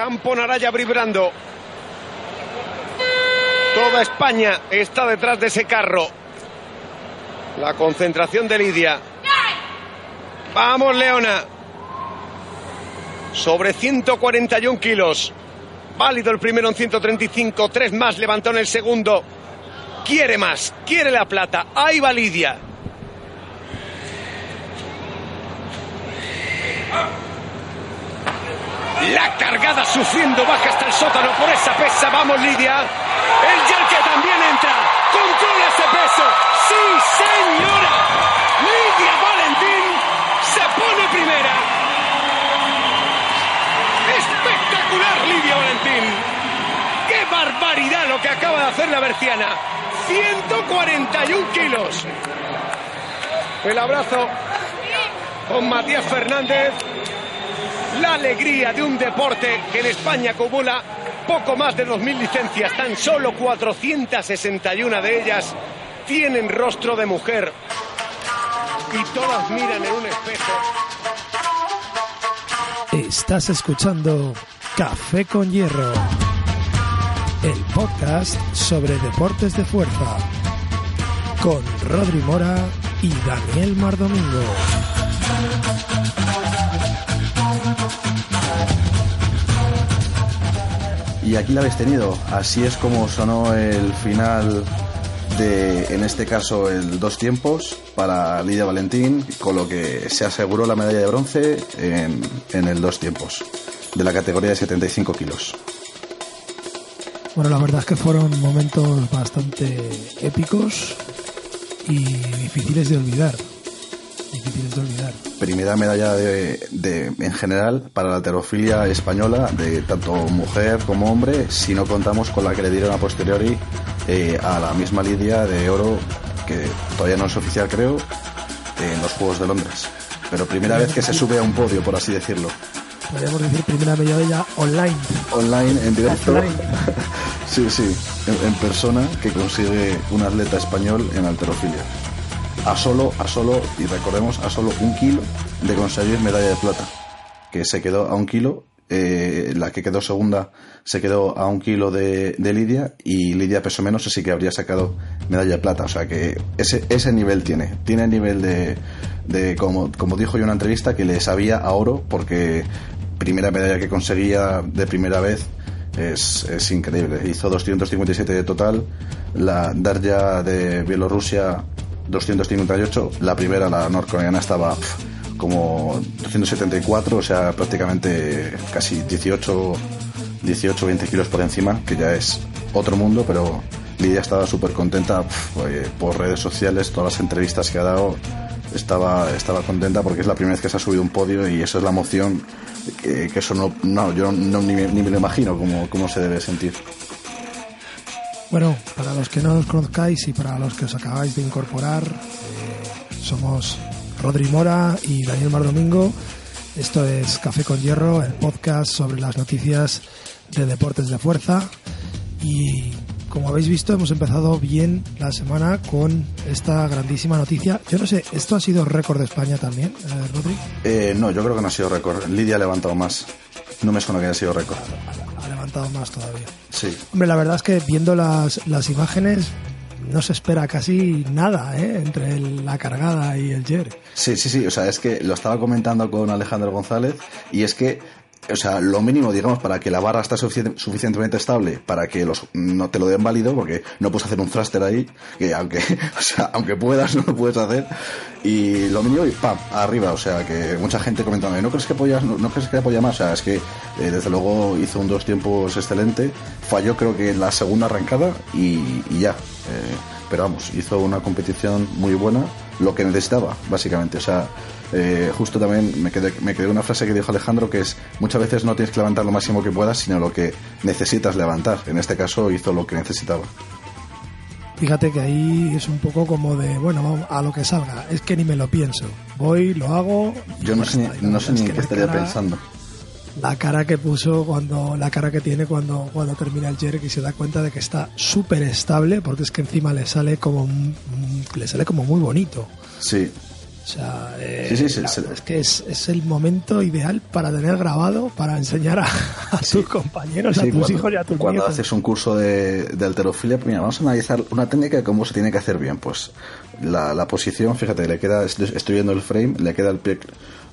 Campo Naraya vibrando. Toda España está detrás de ese carro. La concentración de Lidia. Vamos, Leona. Sobre 141 kilos. Válido el primero en 135. Tres más levantó en el segundo. Quiere más. Quiere la plata. Ahí va Lidia. La cargada sufriendo baja hasta el sótano por esa pesa. Vamos, Lidia. El que también entra. Controla ese peso. Sí, señora. Lidia Valentín se pone primera. Espectacular, Lidia Valentín. ¡Qué barbaridad lo que acaba de hacer la berciana! 141 kilos. El abrazo con Matías Fernández la alegría de un deporte que en España acumula poco más de 2.000 licencias, tan solo 461 de ellas tienen rostro de mujer y todas miran en un espejo. Estás escuchando Café con Hierro, el podcast sobre deportes de fuerza, con Rodri Mora y Daniel Mardomingo. Y aquí la habéis tenido. Así es como sonó el final de, en este caso, el dos tiempos para Lidia Valentín, con lo que se aseguró la medalla de bronce en, en el dos tiempos, de la categoría de 75 kilos. Bueno, la verdad es que fueron momentos bastante épicos y difíciles de olvidar difíciles de olvidar. Primera medalla de, en general para la alterofilia española, de tanto mujer como hombre, si no contamos con la que le dieron a posteriori eh, a la misma Lidia de oro, que todavía no es oficial creo, en los Juegos de Londres. Pero primera vez que se sube a un podio, por así decirlo. Podríamos decir primera medalla online. Online, en directo. sí, sí, en persona que consigue un atleta español en alterofilia a solo, a solo, y recordemos, a solo un kilo de conseguir medalla de plata, que se quedó a un kilo, eh, la que quedó segunda se quedó a un kilo de, Lidia y Lidia peso menos sí que habría sacado medalla de plata, o sea que ese, ese nivel tiene, tiene el nivel de, de como, como dijo yo en una entrevista, que le sabía a oro porque primera medalla que conseguía de primera vez es, es, increíble. Hizo 257 de total. La Darja de Bielorrusia 258. La primera, la norcoreana, estaba como 274, o sea, prácticamente casi 18, 18, 20 kilos por encima, que ya es otro mundo, pero Lidia estaba súper contenta por redes sociales, todas las entrevistas que ha dado, estaba, estaba contenta porque es la primera vez que se ha subido un podio y eso es la emoción, que, eso no, no yo no, ni, ni, me lo imagino cómo, cómo se debe sentir. Bueno, para los que no nos conozcáis y para los que os acabáis de incorporar, eh, somos Rodri Mora y Daniel Mardomingo. Esto es Café con Hierro, el podcast sobre las noticias de deportes de fuerza. Y como habéis visto, hemos empezado bien la semana con esta grandísima noticia. Yo no sé, ¿esto ha sido récord de España también, eh, Rodri? Eh, no, yo creo que no ha sido récord. Lidia ha levantado más. No me suena que haya sido récord levantado más todavía. Sí. Hombre, la verdad es que viendo las, las imágenes no se espera casi nada ¿eh? entre la cargada y el Jer. Sí, sí, sí. O sea, es que lo estaba comentando con Alejandro González y es que o sea, lo mínimo, digamos, para que la barra esté suficientemente estable, para que los no te lo den válido, porque no puedes hacer un thruster ahí, que aunque, o sea, aunque puedas, no lo puedes hacer. Y lo mínimo, y pam, arriba. O sea, que mucha gente comentando, ¿no crees que apoyas, no, crees que apoya más? O sea, es que eh, desde luego hizo un dos tiempos excelente. Falló, creo que en la segunda arrancada y, ya. Eh, pero vamos, hizo una competición muy buena, lo que necesitaba, básicamente. O sea, eh, justo también me quedé, me quedé una frase que dijo Alejandro que es muchas veces no tienes que levantar lo máximo que puedas, sino lo que necesitas levantar. En este caso hizo lo que necesitaba. Fíjate que ahí es un poco como de, bueno, a lo que salga. Es que ni me lo pienso. Voy, lo hago. Yo no sé, ni, no sé ni en qué estaría pensando. La cara que puso cuando, la cara que tiene cuando, cuando termina el jerk y se da cuenta de que está súper estable, porque es que encima le sale como, le sale como muy bonito. Sí, o sea, eh, es que es, el momento ideal para tener grabado, para enseñar a, tus compañeros, a tus hijos y a tus Cuando haces un curso de, de alterofilia, pues mira, vamos a analizar una técnica de cómo se tiene que hacer bien. Pues la, posición, fíjate, le queda, estoy viendo el frame, le queda el pie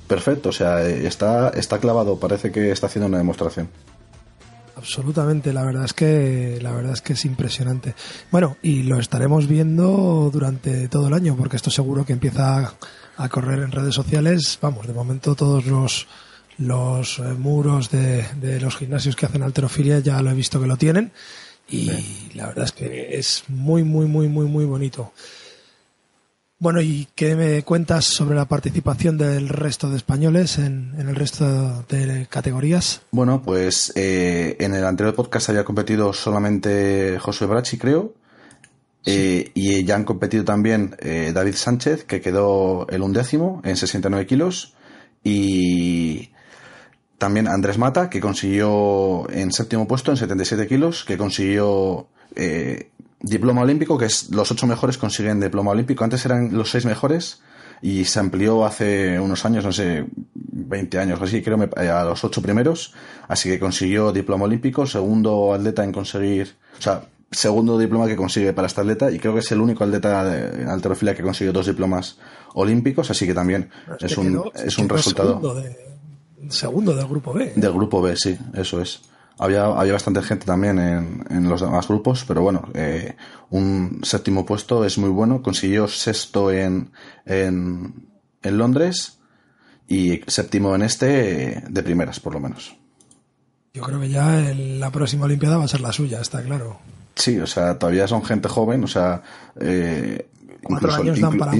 perfecto, o sea, está, está clavado, parece que está haciendo una demostración. Absolutamente, la verdad es que la verdad es que es impresionante. Bueno, y lo estaremos viendo durante todo el año, porque esto seguro que empieza a correr en redes sociales. Vamos, de momento todos los, los eh, muros de, de, los gimnasios que hacen alterofilia ya lo he visto que lo tienen. Y la verdad es que es muy, muy, muy, muy, muy bonito. Bueno, ¿y qué me cuentas sobre la participación del resto de españoles en, en el resto de categorías? Bueno, pues eh, en el anterior podcast había competido solamente Josué Brachi, creo, eh, y ya han competido también eh, David Sánchez, que quedó el undécimo en 69 kilos, y también Andrés Mata, que consiguió en séptimo puesto en 77 kilos, que consiguió eh, diploma olímpico, que es los ocho mejores consiguen diploma olímpico. Antes eran los seis mejores y se amplió hace unos años, no sé, 20 años o así, creo, a los ocho primeros. Así que consiguió diploma olímpico, segundo atleta en conseguir, o sea, segundo diploma que consigue para esta atleta y creo que es el único atleta de, en alterofilia que consiguió dos diplomas olímpicos, así que también es, un, es un resultado. Segundo, del grupo B. Del grupo B, sí, eso es. Había, había bastante gente también en, en los demás grupos, pero bueno, eh, un séptimo puesto es muy bueno. Consiguió sexto en, en, en Londres y séptimo en este de primeras, por lo menos. Yo creo que ya la próxima Olimpiada va a ser la suya, está claro. Sí, o sea, todavía son gente joven, o sea, eh, incluso,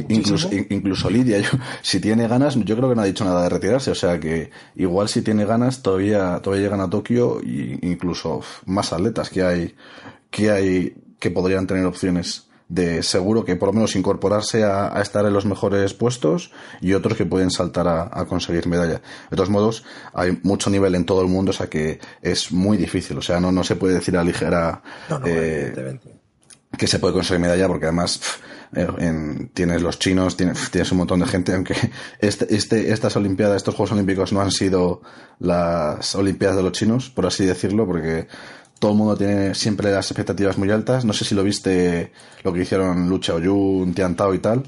incluso, incluso, Lidia, yo, si tiene ganas, yo creo que no ha dicho nada de retirarse, o sea que igual si tiene ganas todavía, todavía llegan a Tokio e incluso más atletas que hay, que hay, que podrían tener opciones de seguro que por lo menos incorporarse a, estar en los mejores puestos y otros que pueden saltar a, conseguir medalla. De todos modos, hay mucho nivel en todo el mundo, o sea que es muy difícil, o sea, no, no se puede decir a ligera eh, que se puede conseguir medalla porque además eh, tienes los chinos, tienes, tienes, un montón de gente, aunque este, este, estas Olimpiadas, estos Juegos Olímpicos no han sido las Olimpiadas de los chinos, por así decirlo, porque todo el mundo tiene siempre las expectativas muy altas. No sé si lo viste lo que hicieron Lucha Oyun, Tian Tao y tal.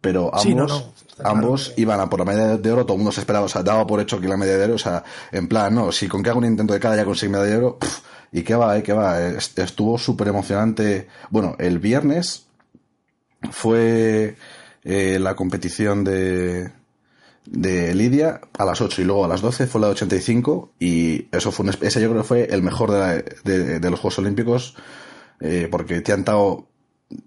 Pero ambos, ambos iban a por la medalla de oro, todo el mundo se esperaba, o sea, daba por hecho que la medalla de oro, o sea, en plan, no, si con que hago un intento de cada ya consigo medalla de oro, y qué va, eh, qué va, estuvo súper emocionante. Bueno, el viernes fue eh, la competición de, de Lidia a las 8 y luego a las 12 fue la de 85 y eso fue un, ese yo creo que fue el mejor de, de, los Juegos Olímpicos eh, porque Tiantao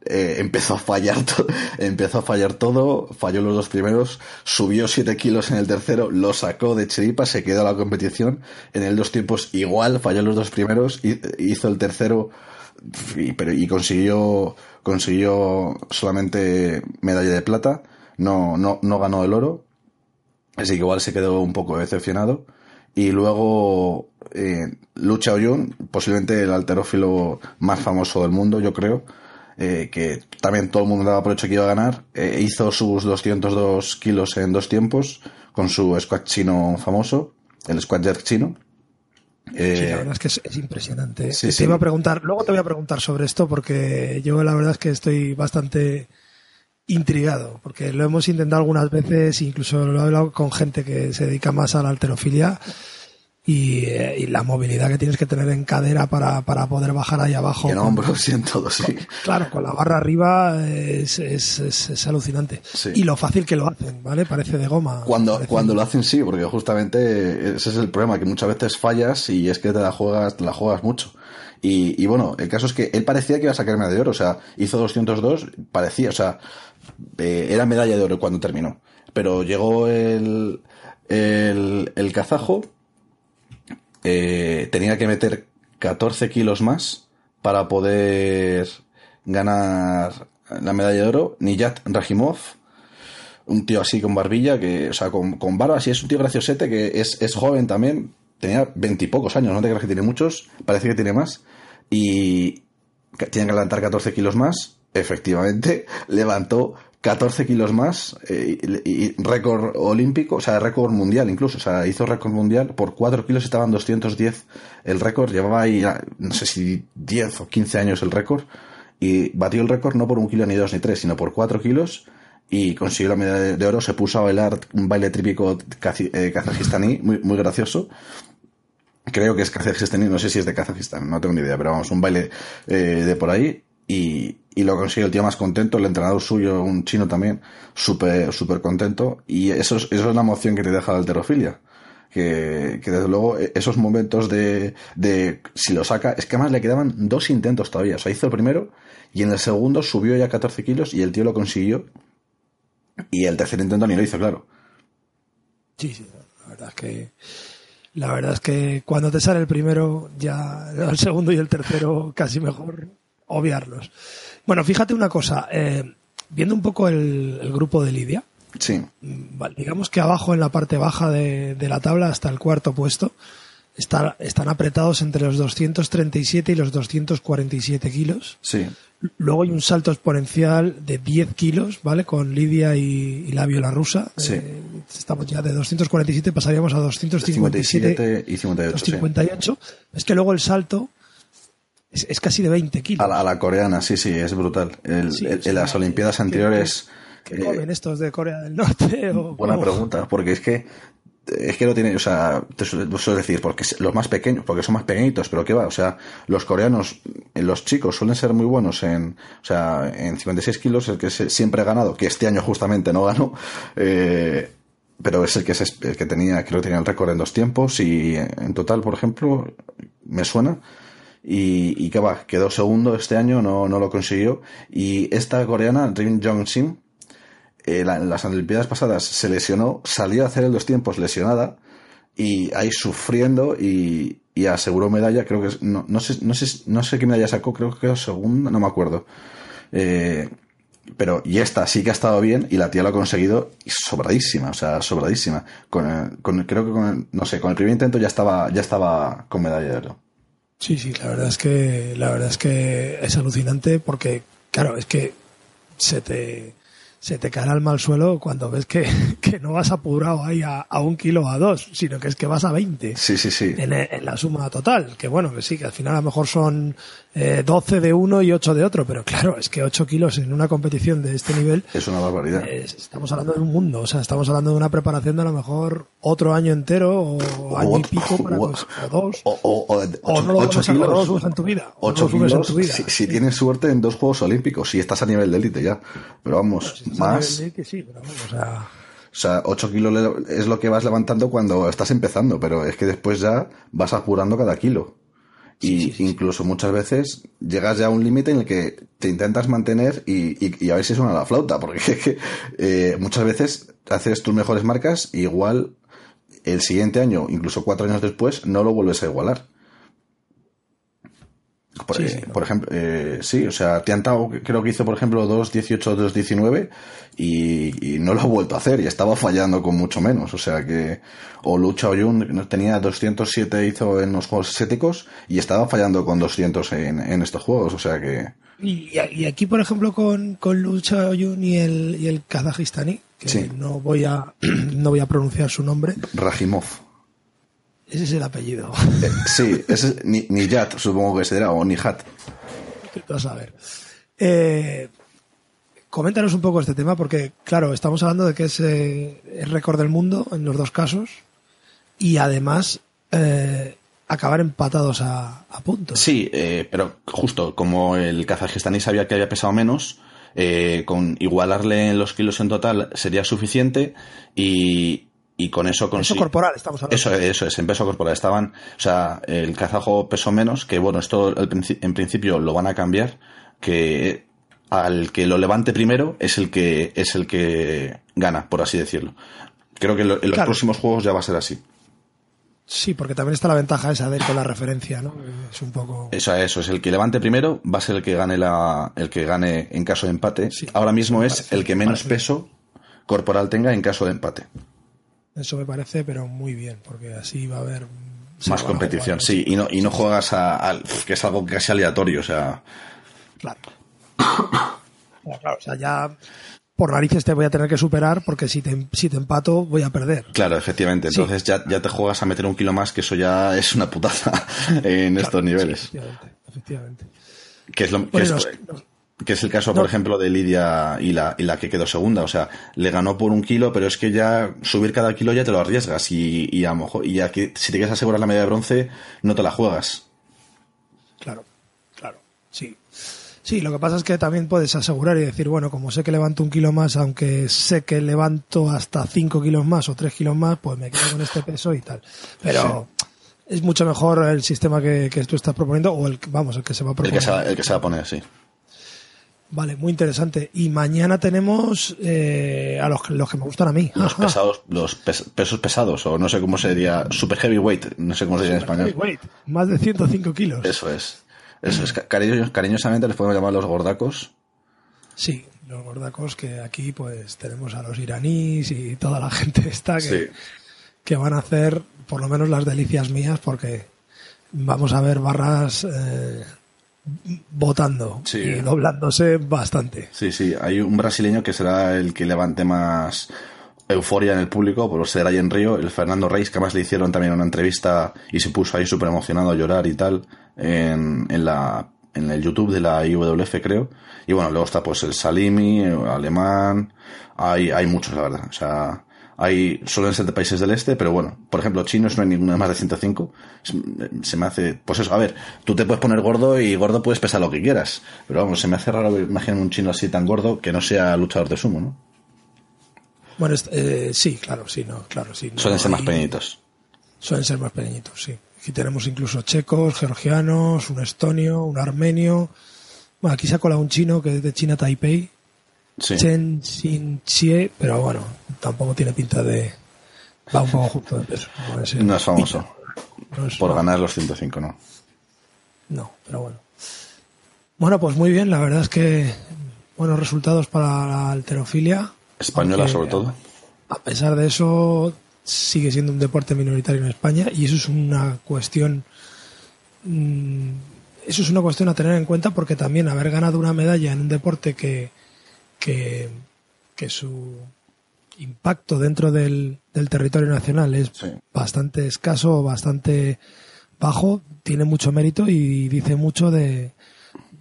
eh, empezó a fallar empezó a fallar todo falló los dos primeros subió 7 kilos en el tercero lo sacó de chiripa se quedó a la competición. En el dos tiempos igual falló los dos primeros hizo el tercero y, pero, y consiguió consiguió solamente medalla de plata no, no, no ganó el oro Así que igual se quedó un poco decepcionado. Y luego eh, Lucha Oyun, posiblemente el alterófilo más famoso del mundo, yo creo, eh, que también todo el mundo daba por hecho que iba a ganar, eh, hizo sus 202 kilos en dos tiempos con su squat chino famoso, el squat jerk chino. Sí, la verdad es que es, impresionante. te iba a preguntar, luego te voy a preguntar sobre esto porque yo la verdad es que estoy bastante intrigado, porque lo hemos intentado algunas veces, incluso lo he hablado con gente que se dedica más a la alterofilia y, eh, la movilidad que tienes que tener en cadera para, para poder bajar ahí abajo. en hombros y en todo, sí. claro, con la barra arriba es, es, es, alucinante. Y lo fácil que lo hacen, ¿vale? Parece de goma. Cuando, cuando lo hacen sí, porque justamente ese es el problema, que muchas veces fallas y es que te la juegas, te la juegas mucho Y, bueno, el caso es que él parecía que iba a sacar medalla de oro, o sea, hizo 202, parecía, o sea, eh, era medalla de oro cuando terminó. Pero llegó el, el, el kazajo, eh, tenía que meter 14 kilos más para poder ganar la medalla de oro. Niyat Rajimov, un tío así con barbilla, que, o sea, con, con barba, así es un tío graciosete que es, es joven también, tenía veintipocos años, no te creas que tiene muchos, parece que tiene más, y tiene que levantar 14 kilos más, efectivamente, levantó 14 kilos más eh, y, récord olímpico, o sea, récord mundial incluso, o sea, hizo récord mundial, por 4 kilos estaban 210 el récord, llevaba ahí, no sé si 10 o 15 años el récord, y batió el récord no por un kilo ni dos ni tres, sino por 4 kilos, y consiguió la medalla de oro, se puso a bailar un baile típico eh, kazajistaní, muy, muy gracioso, creo que es kazajistaní, no sé si es de Kazajistán, no tengo ni idea, pero vamos, un baile eh, de por ahí, y, y lo consiguió el tío más contento, el entrenador suyo, un chino también, súper súper contento, y eso es, eso es la emoción que te deja la alterofilia. Que, que, desde luego e, esos momentos de, de si lo saca, es que además le quedaban dos intentos todavía, o sea, hizo el primero y en el segundo subió ya 14 kilos y el tío lo consiguió y el tercer intento ni lo hizo, claro. Sí, sí, la verdad es que la verdad es que cuando te sale el primero, ya el segundo y el tercero casi mejor obviarlos. Bueno, fíjate una cosa, eh, viendo un poco el, grupo de Lidia, sí. Mm, digamos que abajo en la parte baja de, la tabla, hasta el cuarto puesto, están apretados entre los 237 y los 247 kilos. Sí. Luego hay un salto exponencial de 10 kilos, ¿vale? Con Lidia y, Labio la rusa. Sí. Eh, estamos ya de 247, pasaríamos a 257 y 58. 258. Es que luego el salto es, casi de 20 kilos. A la, coreana, sí, sí, es brutal. en las Olimpiadas anteriores. ¿Qué, eh, comen estos de Corea del Norte? buena pregunta, porque es que es que lo tiene, o sea, te suelo decir, porque los más pequeños, porque son más pequeñitos, pero qué va, o sea, los coreanos, eh, los chicos suelen ser muy buenos en, o sea, en 56 kilos, el que siempre ha ganado, que este año justamente no ganó, eh, pero es el que, es el que tenía, creo que tenía el récord en dos tiempos y en total, por ejemplo, me suena, y, y que va, quedó segundo este año, no, no lo consiguió. Y esta coreana, Rim Jong-shin, eh, en las Olimpiadas pasadas se lesionó, salió a hacer el dos tiempos lesionada y ahí sufriendo y, y aseguró medalla, creo que no, no, sé, no, sé, no sé qué medalla sacó, creo que segunda, no me acuerdo. Eh, pero y esta sí que ha estado bien y la tía lo ha conseguido sobradísima, o sea, sobradísima. Con, con creo que con no sé, con el primer intento ya estaba ya estaba con medalla de oro. Sí, sí, la verdad es que la verdad es que es alucinante porque claro, es que se te se te cae el alma al suelo cuando ves que, que no vas apurado ahí a, a, un kilo o a dos, sino que es que vas a 20. Sí, sí, sí. En, en la suma total. Que bueno, que sí, que al final a lo mejor son eh, 12 de uno y 8 de otro, pero claro, es que 8 kilos en una competición de este nivel. Es una barbaridad. estamos hablando de un mundo, o sea, estamos hablando de una preparación de a lo mejor otro año entero o, año y pico para o, dos. O, o, o no lo 8 kilos, en tu vida. 8 kilos, Si, si, tienes suerte en dos Juegos Olímpicos, si estás a nivel de élite ya. Pero vamos, más. o sea, 8 kilos es lo que vas levantando cuando estás empezando, pero es que después ya vas apurando cada kilo. Y incluso muchas veces llegas ya a un límite en el que te intentas mantener y, a ver si suena la flauta, porque eh, muchas veces haces tus mejores marcas y igual el siguiente año, incluso cuatro años después, no lo vuelves a igualar. Por, eh, ejemplo, eh, sí, o sea, Tiantao creo que hizo, por ejemplo, 2.18, 2.19 y, y no lo ha vuelto a hacer y estaba fallando con mucho menos. O sea que, o Lucha Oyun tenía 207 hizo en los juegos estéticos y estaba fallando con 200 en, en estos juegos. O sea que. Y, aquí, por ejemplo, con, con Lucha Oyun y el, y el kazajistani, que no, voy a, no voy a pronunciar su nombre. Rajimov. Ese es el apellido. Eh, sí, ese es Niyat, supongo que será, o Nijat. Vas a ver. Eh, coméntanos un poco este tema, porque, claro, estamos hablando de que es eh, el récord del mundo en los dos casos, y además acabar empatados a, puntos. Sí, pero justo como el kazajistaní sabía que había pesado menos, con igualarle los kilos en total sería suficiente y, y con eso Peso corporal, estamos hablando. Eso, eso es, en peso corporal. Estaban, o sea, el kazajo pesó menos, que bueno, esto en principio lo van a cambiar, que al que lo levante primero es el que es el que gana, por así decirlo. Creo que en los próximos juegos ya va a ser así. Sí, porque también está la ventaja esa de ir con la referencia, ¿no? Es un poco. Eso, eso es el que levante primero, va a ser el que gane la, el que gane en caso de empate. Ahora mismo es el que menos peso corporal tenga en caso de empate. Eso me parece, pero muy bien, porque así va a haber más competición, sí, y no, y no juegas a, que es algo casi aleatorio, o sea. Claro. claro, o sea, ya por narices te voy a tener que superar porque si te, si te empato voy a perder. Claro, efectivamente. Entonces ya, ya te juegas a meter un kilo más, que eso ya es una putaza en estos niveles. efectivamente, Que es, lo, que, es, el caso, por ejemplo, de Lidia y la, y la que quedó segunda. O sea, le ganó por un kilo, pero es que ya subir cada kilo ya te lo arriesgas. Y, y a lo mejor, y ya que si te quieres asegurar la medalla de bronce, no te la juegas. Claro, claro, sí. Sí, lo que pasa es que también puedes asegurar y decir, bueno, como sé que levanto un kilo más, aunque sé que levanto hasta cinco kilos más o tres kilos más, pues me quedo con este peso y tal. Pero es mucho mejor el sistema que, tú estás proponiendo o el, vamos, el que se va a proponer. El que se va, a poner, sí. Vale, muy interesante. Y mañana tenemos eh, a los, los, que me gustan a mí. Los pesados, los pesos pesados, o no sé cómo se diría, super heavyweight, no sé cómo se diría en español. Heavyweight, más de 105 kilos. Eso es. Eso es, cariñosamente les podemos llamar los gordacos. Sí, los gordacos que aquí pues tenemos a los iraníes y toda la gente esta que, que van a hacer por lo menos las delicias mías porque vamos a ver barras eh, votando y doblándose bastante. Sí, sí, hay un brasileño que será el que levante más euforia en el público por ser ahí en Río, el Fernando Reis, que además le hicieron también una entrevista y se puso ahí súper emocionado a llorar y tal en, en, la, en el YouTube de la IWF, creo. Y bueno, luego está pues el Salimi, el alemán, hay, hay muchos, la verdad. O sea, hay, suelen ser de países del este, pero bueno, por ejemplo, chinos no hay ninguno de más de 105. Se me hace, pues eso, a ver, tú te puedes poner gordo y gordo puedes pesar lo que quieras. Pero vamos, se me hace raro imaginar un chino así tan gordo que no sea luchador de sumo, ¿no? Bueno, eh, sí, claro, sí, no, claro, sí. suelen ser más pequeñitos. Suelen ser más pequeñitos, sí. Aquí tenemos incluso checos, georgianos, un estonio, un armenio. Bueno, aquí se ha colado un chino que es de China Taipei. Chen Xin Chie, pero bueno, tampoco tiene pinta de. Va un poco justo de peso. No es, famoso. Por ganar los 105, no. No, pero bueno. Bueno, pues muy bien, la verdad es que buenos resultados para la alterofilia. Española, sobre todo. A pesar de eso, sigue siendo un deporte minoritario en España y eso es una cuestión. Mm, eso es una cuestión a tener en cuenta porque también haber ganado una medalla en un deporte que, que, su impacto dentro del, territorio nacional es bastante escaso, bastante bajo, tiene mucho mérito y dice mucho de,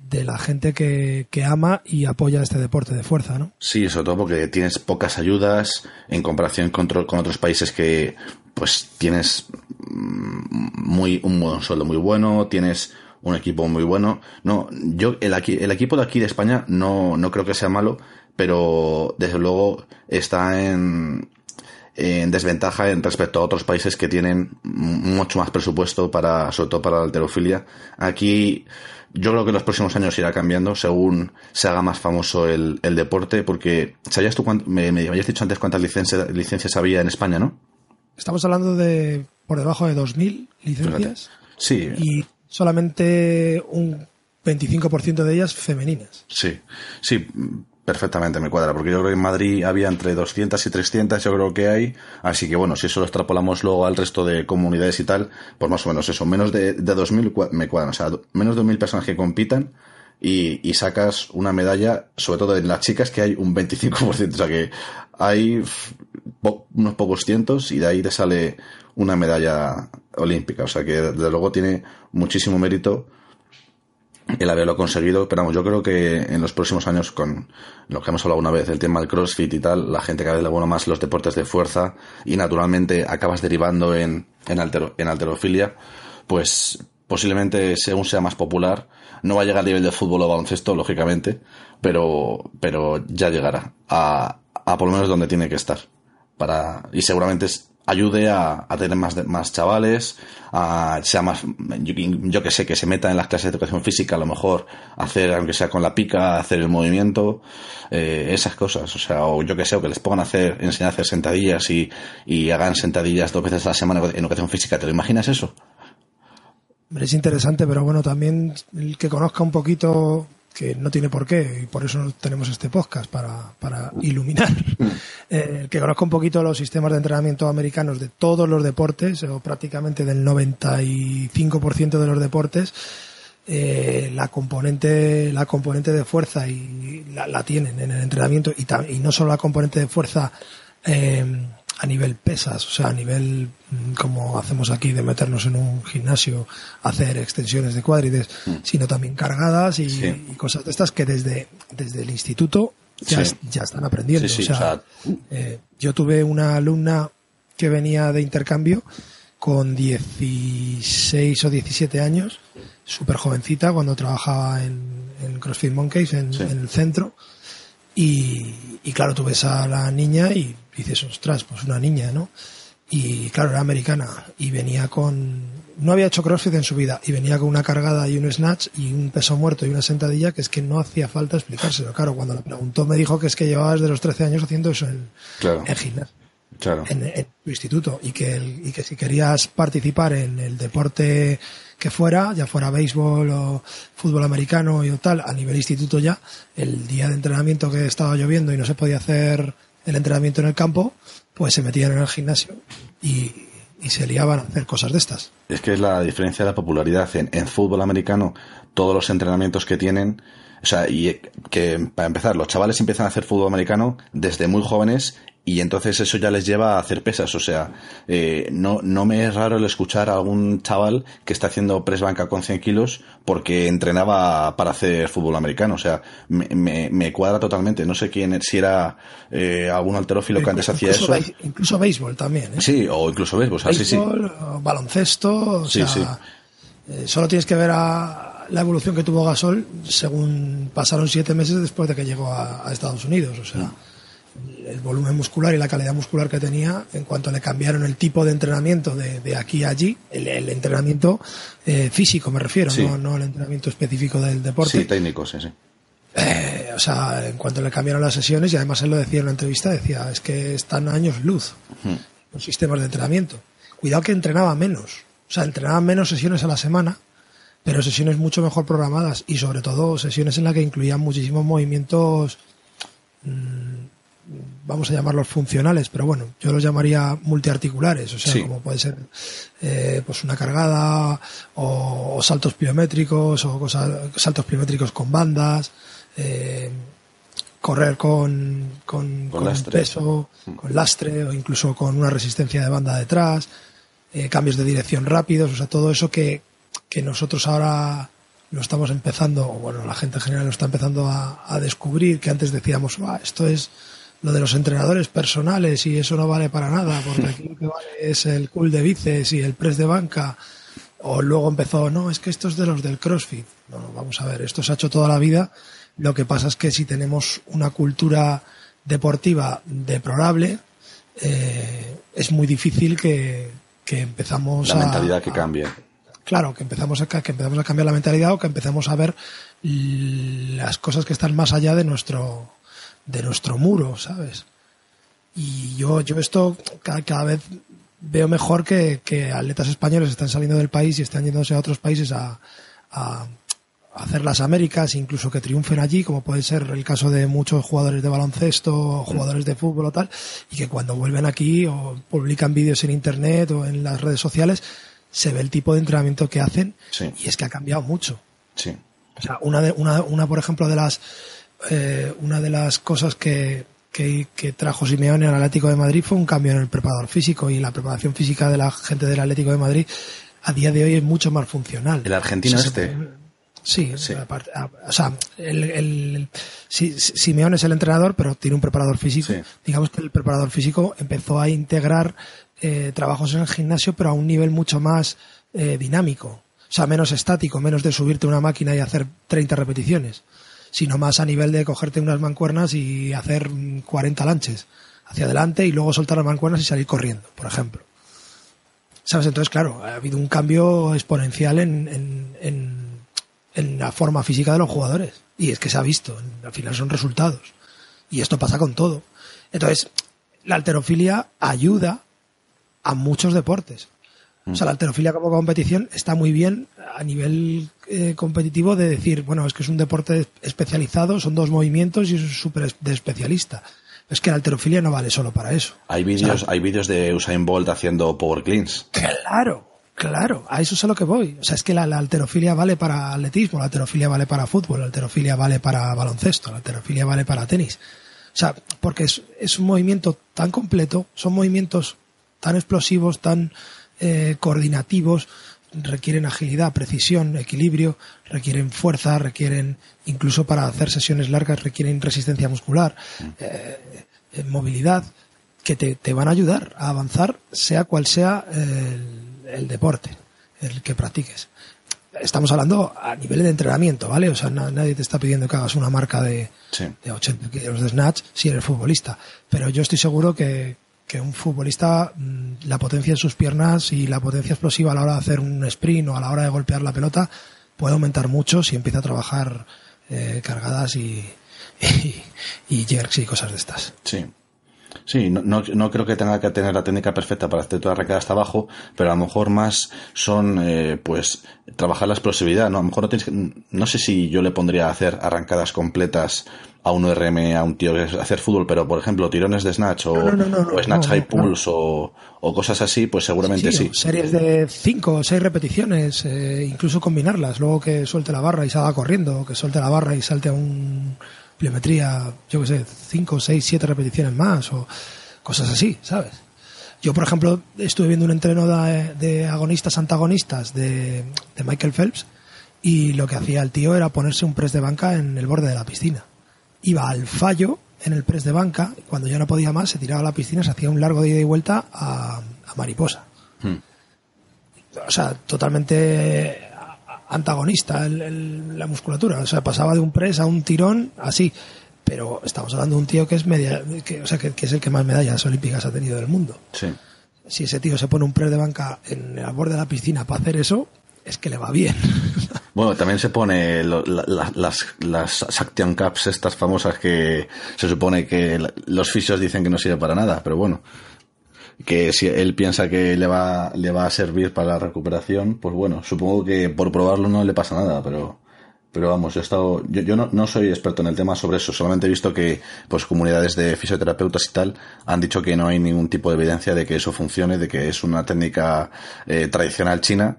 de la gente que, ama y apoya este deporte de fuerza, ¿no? Sí, sobre todo porque tienes pocas ayudas en comparación con, con otros países que pues tienes mm, muy un buen sueldo muy bueno, tienes un equipo muy bueno. No, yo el, el equipo de aquí de España no, no creo que sea malo, pero desde luego está en, en desventaja en respecto a otros países que tienen mucho más presupuesto para, sobre todo para la alterofilia. Aquí yo creo que en los próximos años irá cambiando según se haga más famoso el, deporte, porque ¿sabías tú me, me, habías dicho antes cuántas licencias, licencias había en España, no? Estamos hablando de por debajo de 2.000 licencias. Sí. Y solamente un 25% de ellas femeninas. Sí, sí, Perfectamente me cuadra, porque yo creo que en Madrid había entre 200 y 300, yo creo que hay. Así que bueno, si eso lo extrapolamos luego al resto de comunidades y tal, pues más o menos eso, menos de, de 2.000 me cuadran. O sea, menos de 2.000 personas que compitan y, y, sacas una medalla, sobre todo en las chicas, que hay un 25%. O sea que hay unos pocos cientos y de ahí te sale una medalla olímpica. O sea que desde luego tiene muchísimo mérito el haberlo conseguido, pero vamos, yo creo que en los próximos años, con lo que hemos hablado una vez, el tema del CrossFit y tal, la gente cada vez le bueno más los deportes de fuerza y naturalmente acabas derivando en, en, en alterofilia, pues posiblemente según sea más popular, no va a llegar al nivel de fútbol o baloncesto, lógicamente, pero, pero ya llegará a, a por lo menos donde tiene que estar para y seguramente ayude a, tener más, más chavales, a sea más, yo, que sé, que se meta en las clases de educación física, a lo mejor hacer, aunque sea con la pica, hacer el movimiento, eh, esas cosas, o sea, o yo que sé, o que les pongan a hacer, enseñar a hacer sentadillas y, y hagan sentadillas dos veces a la semana en educación física, ¿te lo imaginas eso? Es interesante, pero bueno, también el que conozca un poquito que no tiene por qué, y por eso tenemos este podcast, para, para iluminar, eh, que conozca un poquito los sistemas de entrenamiento americanos de todos los deportes, o prácticamente del 95% de los deportes, eh, la componente la componente de fuerza y la, tienen en el entrenamiento y, y, no solo la componente de fuerza eh, a nivel pesas, o sea, a nivel mm, como hacemos aquí de meternos en un gimnasio, hacer extensiones de cuádrides, mm. sino también cargadas y, cosas de estas que desde, desde el instituto ya, ya están aprendiendo. o sea, eh, yo tuve una alumna que venía de intercambio con 16 o 17 años, súper jovencita, cuando trabajaba en, CrossFit Monkeys, en, en el centro, y, y, claro, tú ves a la niña y dices, ostras, pues una niña, ¿no? Y claro, era americana y venía con... No había hecho CrossFit en su vida y venía con una cargada y un snatch y un peso muerto y una sentadilla que es que no hacía falta explicárselo. Claro, cuando la preguntó me dijo que es que llevaba desde los 13 años haciendo eso en, claro. en gimnasio. Claro. En, en, tu instituto y que, y que si querías participar en el deporte que fuera, ya fuera béisbol o fútbol americano y tal, a nivel instituto ya, el día de entrenamiento que estaba lloviendo y no se podía hacer el entrenamiento en el campo, pues se metían en el gimnasio y, se liaban a hacer cosas de estas. Es que es la diferencia de la popularidad. En, en fútbol americano, todos los entrenamientos que tienen, o sea, y que para empezar, los chavales empiezan a hacer fútbol americano desde muy jóvenes y entonces eso ya les lleva a hacer pesas. O sea, eh, no, no me es raro el escuchar a algún chaval que está haciendo press banca con 100 kilos porque entrenaba para hacer fútbol americano. O sea, me, me, cuadra totalmente. No sé quién, si era eh, algún alterófilo que antes hacía eso. incluso béisbol también. ¿eh? Sí, o incluso béisbol. sí, sí. baloncesto. O sea, eh, solo tienes que ver a la evolución que tuvo Gasol según pasaron siete meses después de que llegó a, Estados Unidos. O sea. Mm el volumen muscular y la calidad muscular que tenía en cuanto le cambiaron el tipo de entrenamiento de, aquí a allí, el, entrenamiento eh, físico me refiero, no, el entrenamiento específico del deporte. Sí, técnico, sí, sí. Eh, o sea, en cuanto le cambiaron las sesiones, y además él lo decía en una entrevista, decía, es que están años luz los sistemas de entrenamiento. Cuidado que entrenaba menos, o sea, entrenaba menos sesiones a la semana, pero sesiones mucho mejor programadas y sobre todo sesiones en las que incluían muchísimos movimientos mm, vamos a llamarlos funcionales, pero bueno, yo los llamaría multiarticulares, o sea, como puede ser eh, pues una cargada o, saltos pliométricos o cosas, saltos pliométricos con bandas, eh, correr con, con, peso, mm. con lastre o incluso con una resistencia de banda detrás, eh, cambios de dirección rápidos, o sea, todo eso que, que nosotros ahora lo estamos empezando, o bueno, la gente en general lo está empezando a, a descubrir, que antes decíamos, esto es lo de los entrenadores personales y eso no vale para nada, porque aquí lo que vale es el cool de bíceps y el press de banca. O luego empezó, no, es que esto es de los del CrossFit. No, vamos a ver, esto se ha hecho toda la vida. Lo que pasa es que si tenemos una cultura deportiva deplorable, eh, es muy difícil que, que empezamos la mentalidad que cambie. Claro, que empezamos a, que empezamos a cambiar la mentalidad o que empezamos a ver las cosas que están más allá de nuestro de nuestro muro, ¿sabes? Y yo, yo esto cada, vez veo mejor que, que, atletas españoles están saliendo del país y están yéndose a otros países a, a, hacer las Américas, incluso que triunfen allí, como puede ser el caso de muchos jugadores de baloncesto, jugadores de fútbol o tal, y que cuando vuelven aquí o publican vídeos en internet o en las redes sociales, se ve el tipo de entrenamiento que hacen y es que ha cambiado mucho. Sí. O sea, una, de, una, una, por ejemplo, de las eh, una de las cosas que, que, trajo Simeone al Atlético de Madrid fue un cambio en el preparador físico y la preparación física de la gente del Atlético de Madrid a día de hoy es mucho más funcional. El argentino este. Sí, o sea, el, Simeone es el entrenador, pero tiene un preparador físico. Digamos que el preparador físico empezó a integrar eh, trabajos en el gimnasio, pero a un nivel mucho más eh, dinámico. O sea, menos estático, menos de subirte a una máquina y hacer 30 repeticiones sino más a nivel de cogerte unas mancuernas y hacer 40 lanches hacia adelante y luego soltar las mancuernas y salir corriendo, por ejemplo. ¿Sabes? Entonces, claro, ha habido un cambio exponencial en, en, la forma física de los jugadores. Y es que se ha visto, al final son resultados. Y esto pasa con todo. Entonces, la alterofilia ayuda a muchos deportes. O sea, la alterofilia como competición está muy bien a nivel eh, competitivo de decir, bueno, es que es un deporte especializado, son dos movimientos y es súper de especialista. Es que la alterofilia no vale solo para eso. Hay vídeos, hay vídeos de Usain Bolt haciendo power cleans. Claro, claro, a eso es a lo que voy. O sea, es que la, alterofilia vale para atletismo, la alterofilia vale para fútbol, la alterofilia vale para baloncesto, la alterofilia vale para tenis. O sea, porque es, es un movimiento tan completo, son movimientos tan explosivos, tan eh, coordinativos, requieren agilidad, precisión, equilibrio, requieren fuerza, requieren, incluso para hacer sesiones largas, requieren resistencia muscular, eh, eh, movilidad, que te, van a ayudar a avanzar, sea cual sea el, deporte, el que practiques. Estamos hablando a nivel de entrenamiento, ¿vale? O sea, nadie te está pidiendo que hagas una marca de, de 80 kilos de snatch si eres futbolista. Pero yo estoy seguro que, que un futbolista, mm, la potencia en sus piernas y la potencia explosiva a la hora de hacer un sprint o a la hora de golpear la pelota puede aumentar mucho si empieza a trabajar eh, cargadas y, y, jerks y cosas de estas. Sí. Sí, no, no, creo que tenga que tener la técnica perfecta para hacer toda arrancada hasta abajo, pero a lo mejor más son, eh, pues, trabajar la explosividad, ¿no? A lo mejor no tienes que, no sé si yo le pondría a hacer arrancadas completas a un RM, a un tío que hacer fútbol, pero por ejemplo, tirones de snatch o, snatch high pulse o, cosas así, pues seguramente sí. Series de 5 o 6 repeticiones, eh, incluso combinarlas, luego que suelte la barra y salga corriendo, que suelte la barra y salte a un pliometría, yo qué sé, 5, 6, 7 repeticiones más o cosas así, ¿sabes? Yo, por ejemplo, estuve viendo un entreno de, agonistas antagonistas de, de Michael Phelps y lo que hacía el tío era ponerse un press de banca en el borde de la piscina iba al fallo en el press de banca, cuando ya no podía más, se tiraba a la piscina, se hacía un largo de ida y vuelta a, mariposa. Hmm. O sea, totalmente antagonista la musculatura. O sea, pasaba de un press a un tirón así. Pero estamos hablando de un tío que es media, que, o sea, que, es el que más medallas olímpicas ha tenido del mundo. Si ese tío se pone un press de banca en el borde de la piscina para hacer eso, es que le va bien. Bueno, también se pone las, las Saction Caps, estas famosas que se supone que los fisios dicen que no sirve para nada, pero bueno, que si él piensa que le va, le va a servir para la recuperación, pues bueno, supongo que por probarlo no le pasa nada, pero, pero vamos, yo he estado, yo, yo no, no, soy experto en el tema sobre eso, solamente he visto que pues comunidades de fisioterapeutas y tal han dicho que no hay ningún tipo de evidencia de que eso funcione, de que es una técnica eh, tradicional china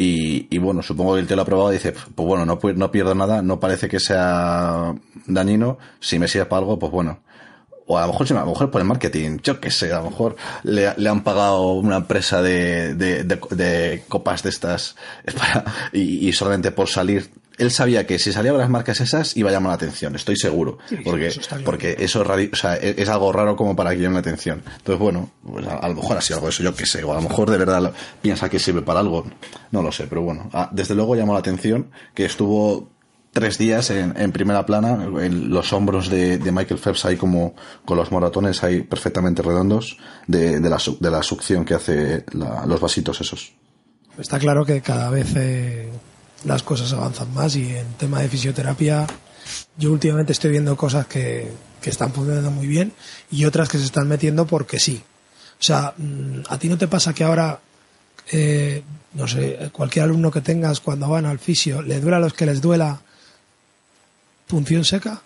y, bueno, supongo que el tío lo ha probado y dice, pues bueno, no, no pierdo nada, no parece que sea dañino, si me sirve para algo, pues bueno. O a lo mejor, a lo mejor por el marketing, yo qué sé, a lo mejor le, le han pagado una empresa de, de, de, copas de estas para, y, y solamente por salir él sabía que si salían las marcas esas iba a llamar la atención, estoy seguro. porque eso, porque eso e, es, algo raro como para que llame la atención. Entonces, bueno, pues a, lo mejor ha sido algo de eso, yo qué sé. O a lo mejor de verdad piensa que sirve para algo. No lo sé, pero bueno. Ah, desde luego llamó la atención que estuvo tres días en, primera plana, en los hombros de, Michael Phelps ahí como con los moratones ahí perfectamente redondos de, de, la, de la succión que hace los vasitos esos. Está claro que cada vez eh, las cosas avanzan más y en tema de fisioterapia yo últimamente estoy viendo cosas que, que están funcionando muy bien y otras que se están metiendo porque sí. O sea, mm, ¿a ti no te pasa que ahora, eh, no sé, cualquier alumno que tengas cuando van al fisio, le duela a los que les duela punción seca?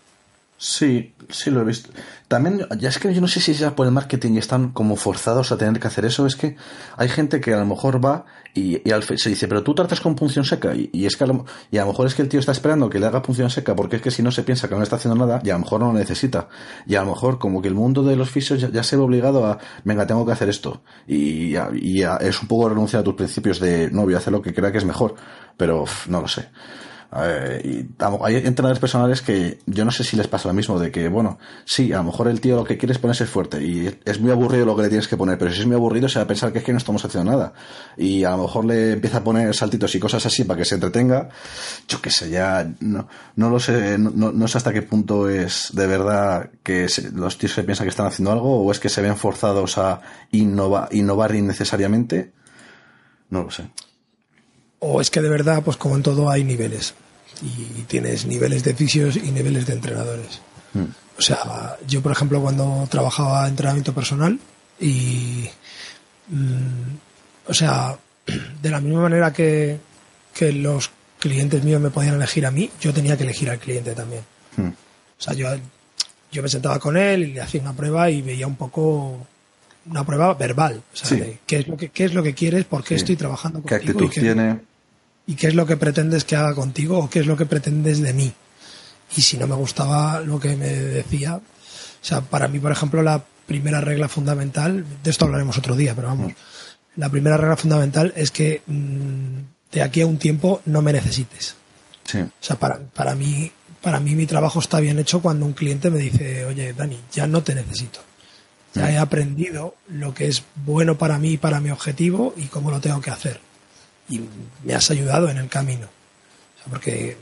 Sí, sí lo he visto. También, ya es que yo no sé si sea por el marketing están como forzados a tener que hacer eso. Es que hay gente que a lo mejor va y, se dice, pero tú tratas con punción seca. Y, es que a lo, y a lo mejor es que el tío está esperando que le haga punción seca porque es que si no se piensa que no está haciendo nada y a lo mejor no lo necesita. Y a lo mejor como que el mundo de los fisios ya, se ve obligado a, venga, tengo que hacer esto. Y, y es un poco renunciar a tus principios de, no, voy a hacer lo que crea que es mejor. Pero no lo sé. Y hay entrenadores personales que yo no sé si les pasa lo mismo, de que, bueno, sí, a lo mejor el tío lo que quiere es ponerse fuerte y es muy aburrido lo que le tienes que poner, pero si es muy aburrido se va a pensar que es que no estamos haciendo nada. Y a lo mejor le empieza a poner saltitos y cosas así para que se entretenga. Yo qué sé, ya no, no lo sé, no, no, sé hasta qué punto es de verdad que los tíos se piensan que están haciendo algo o es que se ven forzados a innovar innecesariamente. No lo sé o es que de verdad, pues como en todo hay niveles y tienes niveles de fisios y niveles de entrenadores. Hmm. O sea, yo por ejemplo cuando trabajaba entrenamiento personal y, mm, o sea, de la misma manera que, que, los clientes míos me podían elegir a mí, yo tenía que elegir al cliente también. Hmm. O sea, yo, yo me sentaba con él y le hacía una prueba y veía un poco una prueba verbal. O sea, qué, es lo que, qué es lo que quieres, por qué estoy trabajando contigo. ¿Qué actitud tiene? Y qué es lo que pretendes que haga contigo o qué es lo que pretendes de mí. Y si no me gustaba lo que me decía, o sea, para mí, por ejemplo, la primera regla fundamental, de esto hablaremos otro día, pero vamos, la primera regla fundamental es que mm, de aquí a un tiempo no me necesites. Sí. O sea, para, para mí, para mí mi trabajo está bien hecho cuando un cliente me dice, oye, Dani, ya no te necesito. Ya he aprendido lo que es bueno para mí y para mi objetivo y cómo lo tengo que hacer y me has ayudado en el camino. porque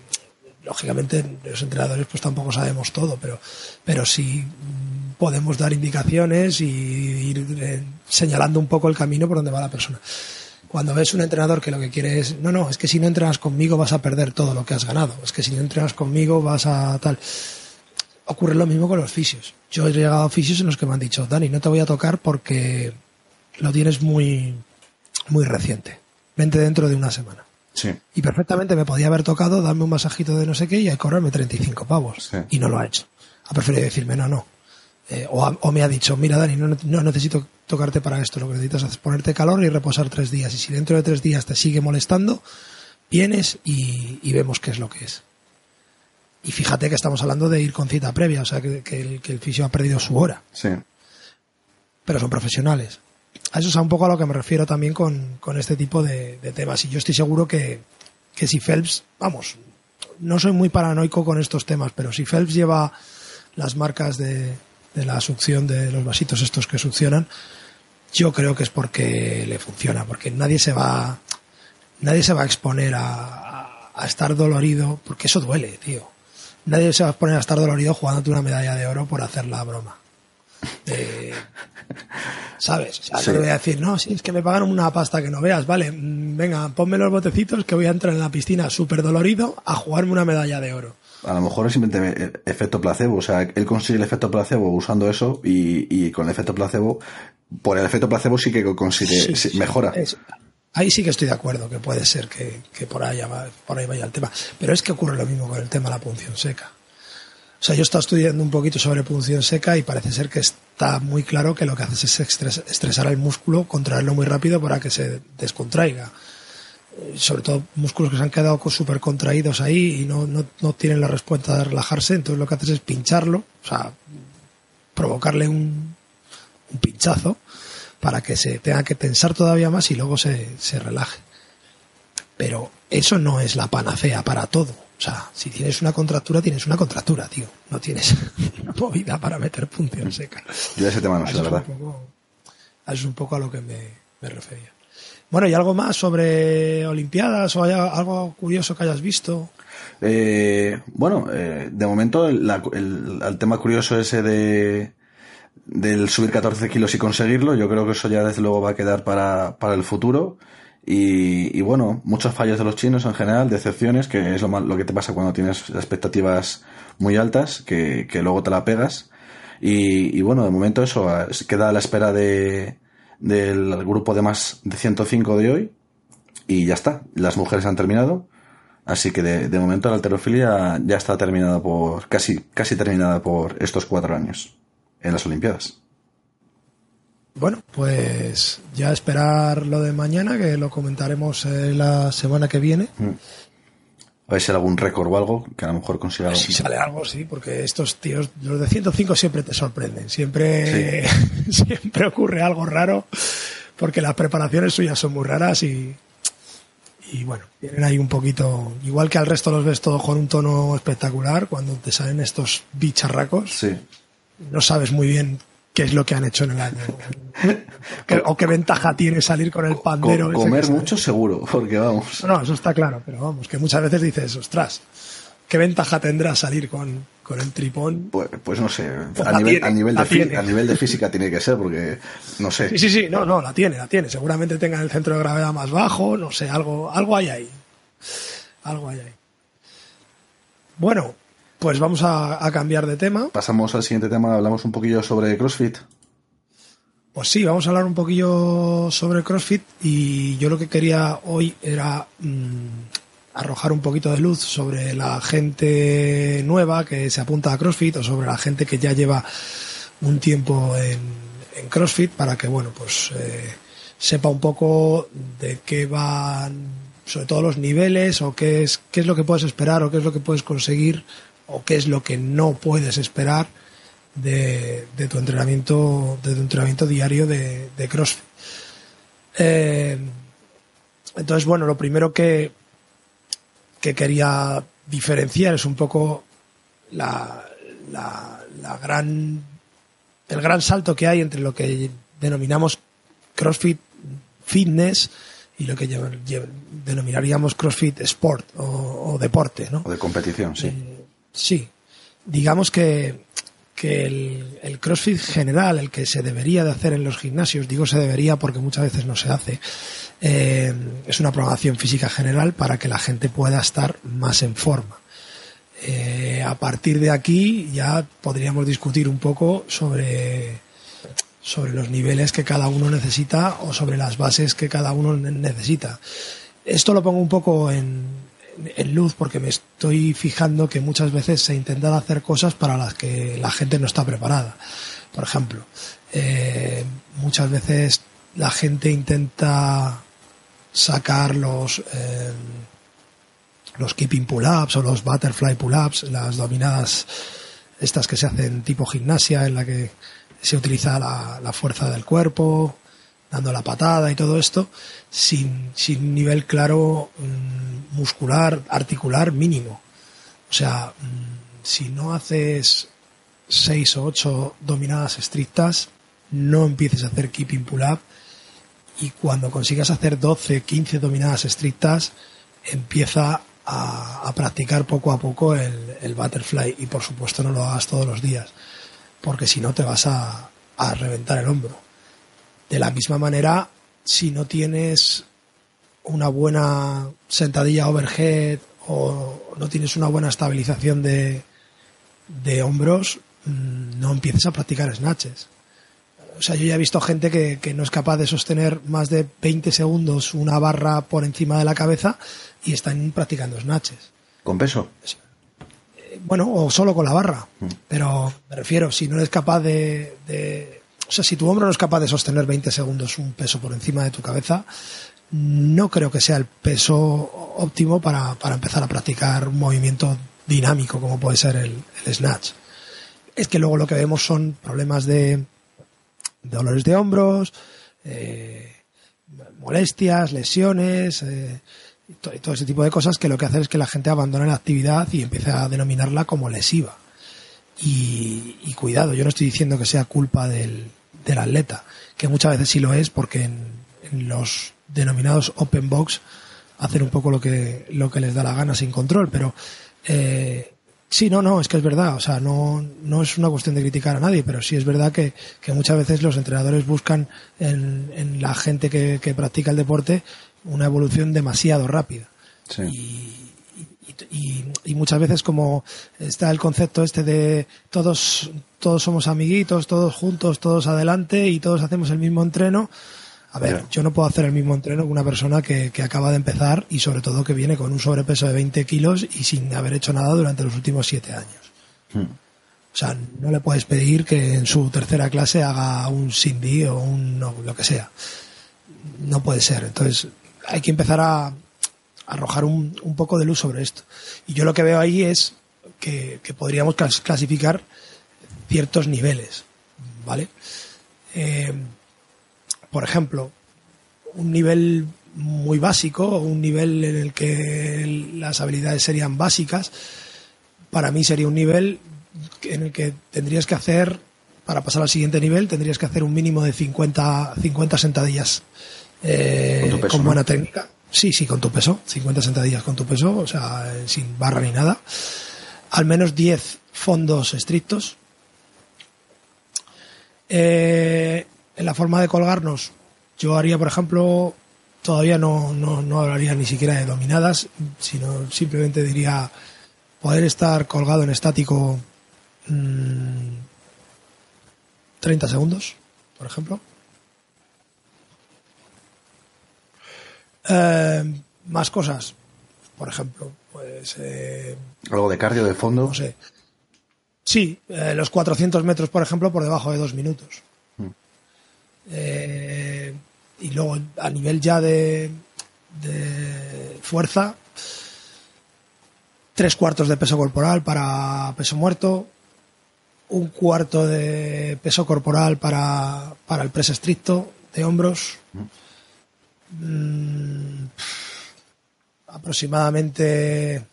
lógicamente los entrenadores pues tampoco sabemos todo, pero, pero sí podemos dar indicaciones y ir eh, señalando un poco el camino por donde va la persona. Cuando ves un entrenador que lo que quiere es, no, no, es que si no entrenas conmigo vas a perder todo lo que has ganado, es que si no entrenas conmigo vas a tal. Ocurre lo mismo con los fisios. Yo he llegado a fisios en los que me han dicho, Dani, no te voy a tocar porque lo tienes muy, muy reciente vente dentro de una semana. Sí. Y perfectamente me podía haber tocado darme un masajito de no sé qué y cobrarme 35 pavos. Y no lo ha hecho. Ha preferido decirme, no, no. Eh, o, me ha dicho, mira Dani, no, necesito tocarte para esto, lo que necesitas es ponerte calor y reposar tres días. Y si dentro de tres días te sigue molestando, vienes y, vemos qué es lo que es. Y fíjate que estamos hablando de ir con cita previa, o sea que, el, que el fisio ha perdido su hora. Sí. Pero son profesionales a eso es un poco a lo que me refiero también con, este tipo de, temas. Y yo estoy seguro que, si Phelps, vamos, no soy muy paranoico con estos temas, pero si Phelps lleva las marcas de, la succión de los vasitos estos que succionan, yo creo que es porque le funciona, porque nadie se va, nadie se va a exponer a, a estar dolorido, porque eso duele, tío. Nadie se va a exponer a estar dolorido jugándote una medalla de oro por hacer la broma. Eh, ¿Sabes? O sea, voy a decir, no, si es que me pagaron una pasta que no veas, vale, mm, venga, ponme los botecitos que voy a entrar en la piscina súper dolorido a jugarme una medalla de oro. A lo mejor es simplemente efecto placebo, o sea, él consigue el efecto placebo usando eso y, con el efecto placebo, por el efecto placebo sí que consigue, mejora. ahí sí que estoy de acuerdo, que puede ser que, por, ahí por ahí vaya el tema. Pero es que ocurre lo mismo con el tema de la punción seca. O sea, yo he estado estudiando un poquito sobre punción seca y parece ser que está muy claro que lo que hace es estresar al músculo, contraerlo muy rápido para que se descontraiga. Eh, sobre todo músculos que se han quedado súper contraídos ahí y no, no, tienen la respuesta de relajarse, entonces lo que haces es pincharlo, o sea, provocarle un, un pinchazo para que se tenga que tensar todavía más y luego se, se relaje. Pero eso no es la panacea para todo o sea, si tienes una contractura, tienes una contractura, tío. No tienes una movida para meter punción seca. Yo ese tema no sé, la verdad. eso es un poco a lo que me, refería. Bueno, ¿y algo más sobre Olimpiadas o algo curioso que hayas visto? Eh, bueno, eh, de momento el, tema curioso ese de del subir 14 kilos y conseguirlo, yo creo que eso ya desde luego va a quedar para, para el futuro. Y, bueno, muchos fallos de los chinos en general, decepciones, que es lo, lo que te pasa cuando tienes expectativas muy altas, que, luego te la pegas. Y, bueno, de momento eso queda a la espera de, del grupo de más de 105 de hoy. Y ya está, las mujeres han terminado. Así que de, de momento la alterofilia ya está terminada por, casi, casi terminada por estos cuatro años en las Olimpiadas. Bueno, pues ya esperar lo de mañana, que lo comentaremos eh, la semana que viene. Mm. A ver si algún récord o algo que a lo mejor consiga algo. Si sale algo, sí, porque estos tíos, los de 105 siempre te sorprenden. Siempre, siempre ocurre algo raro, porque las preparaciones suyas son muy raras y, y bueno, tienen ahí un poquito, igual que al resto los ves todos con un tono espectacular, cuando te salen estos bicharracos, Sí. no sabes muy bien qué es lo que han hecho en el año. O qué ventaja tiene salir con el pandero. Co- comer mucho seguro, porque vamos. No, eso está claro, pero vamos, que muchas veces dices, ostras, ¿qué ventaja tendrá salir con, con el tripón? Pues, pues no sé, Pues a nivel, tiene, a, nivel la de a nivel de física tiene que ser, porque no sé. Sí, sí, sí, no, no, la tiene, la tiene. Seguramente tenga el centro de gravedad más bajo, no sé, algo, algo hay ahí. Algo hay ahí. Bueno, pues vamos a, a cambiar de tema. Pasamos al siguiente tema, hablamos un poquillo sobre CrossFit. Pues sí, vamos a hablar un poquillo sobre CrossFit y yo lo que quería hoy era mm, arrojar un poquito de luz sobre la gente nueva que se apunta a CrossFit o sobre la gente que ya lleva un tiempo en, en CrossFit para que, bueno, pues eh, sepa un poco de qué van, sobre todo los niveles o qué es, qué es lo que puedes esperar o qué es lo que puedes conseguir o qué es lo que no puedes esperar de, de tu entrenamiento de tu entrenamiento diario de, de CrossFit. Eh, entonces, bueno, lo primero que, que quería diferenciar es un poco la, la, la gran el gran salto que hay entre lo que denominamos CrossFit Fitness y lo que denominaríamos CrossFit Sport o, o deporte, ¿no? O de competición, sí. Sí. Digamos que, que el, CrossFit general, el que se debería de hacer en los gimnasios, digo se debería porque muchas veces no se hace, eh, es una programación física general para que la gente pueda estar más en forma. Eh, a partir de aquí ya podríamos discutir un poco sobre, sobre los niveles que cada uno necesita o sobre las bases que cada uno ne- necesita. Esto lo pongo un poco en, en luz porque me estoy fijando que muchas veces se intentan hacer cosas para las que la gente no está preparada. Por ejemplo, eh, muchas veces la gente intenta sacar los eh, los keeping pull-ups o los butterfly pull-ups, las dominadas estas que se hacen tipo gimnasia en la que se utiliza la, la fuerza del cuerpo, dando la patada y todo esto, sin, sin nivel claro mm, muscular, articular mínimo. O sea, mm, si no haces seis o ocho dominadas estrictas, no empieces a hacer keeping pull-up y cuando consigas hacer 12, 15 dominadas estrictas, empieza a, a practicar poco a poco el, el butterfly y por supuesto no lo hagas todos los días, porque si no te vas a, a reventar el hombro. De la misma manera, si no tienes una buena sentadilla overhead o no tienes una buena estabilización de, de hombros, mm, no empieces a practicar snatches. O sea, yo ya he visto gente que, que no es capaz de sostener más de 20 segundos una barra por encima de la cabeza y están practicando snatches. ¿Con peso? Bueno, o solo con la barra. Pero me refiero, si no eres capaz de, de- O sea, si tu hombro no es capaz de sostener 20 segundos un peso por encima de tu cabeza, no creo que sea el peso óptimo para, para empezar a practicar un movimiento dinámico como puede ser el, snatch. Es que luego lo que vemos son problemas de, de dolores de hombros, eh, molestias, lesiones, eh, y to- y todo ese tipo de cosas que lo que hace es que la gente abandone la actividad y empiece a denominarla como lesiva. Y cuidado, yo no estoy diciendo que sea culpa del, del atleta, que muchas veces sí lo es porque en, en los denominados open box hacen un poco lo que, lo que les da la gana sin control, pero eh, sí, no, no, es que es verdad, o sea, no, no es una cuestión de criticar a nadie, pero sí es verdad que, que muchas veces los entrenadores buscan en, en la gente que, que practica el deporte una evolución demasiado rápida. Sí. Y, y, y muchas veces como está el concepto este de todos todos somos amiguitos, todos juntos, todos adelante y todos hacemos el mismo entreno. A ver, yo no puedo hacer el mismo entreno que una persona que, que acaba de empezar y sobre todo que viene con un sobrepeso de 20 kilos y sin haber hecho nada durante los últimos 7 años. Hmm. O sea, no le puedes pedir que en su tercera clase haga un Cindy o un no, lo que sea. No puede ser. Entonces, hay que empezar a arrojar un, un poco de luz sobre esto. Y yo lo que veo ahí es que, que podríamos clas- clasificar ciertos niveles, ¿vale? Eh, por ejemplo, un nivel muy básico, un nivel en el que las habilidades serían básicas, para mí sería un nivel en el que tendrías que hacer, para pasar al siguiente nivel, tendrías que hacer un mínimo de 50, 50 sentadillas eh, ¿Con, buena técnica. Sí, sí, con tu peso, 50 sentadillas con tu peso, o sea, sin barra ni nada. Al menos 10 fondos estrictos. Eh, en la forma de colgarnos, yo haría, por ejemplo, todavía no, no, hablaría ni siquiera de dominadas, sino simplemente diría poder estar colgado en estático 30 mm, segundos, por ejemplo. Eh, más cosas, por ejemplo, pues... Eh, ¿Algo de cardio de fondo? No sé. Sí, eh, los 400 metros, por ejemplo, por debajo de dos minutos. Mm. y luego, a nivel ya de, de fuerza, tres cuartos de peso corporal para peso muerto, un cuarto de peso corporal para, para el press estricto de hombros. Mm, aproximadamente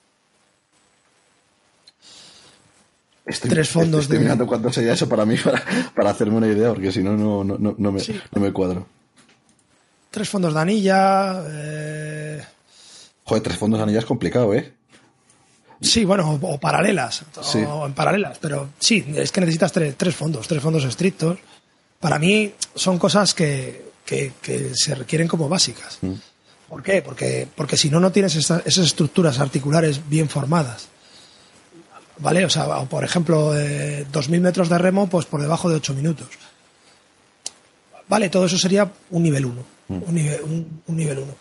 tres fondos estoy, mirando cuánto sería eso para mí para, hacerme una idea porque si no no, no, no, me, no me cuadro tres fondos de anilla eh... joder tres fondos de anilla es complicado eh Sí, bueno, o, paralelas, o en paralelas, pero sí, es que necesitas tres, tres fondos, tres fondos estrictos. Para mí son cosas que, que, se requieren como básicas. Mm. ¿Por qué? Porque, porque si no, no tienes esas estructuras articulares bien formadas. ¿Vale? O sea, por ejemplo, eh, 2.000 metros de remo, pues por debajo de 8 minutos. Vale, todo eso sería un nivel 1. Mm. Un, nivel, un, nivel 1.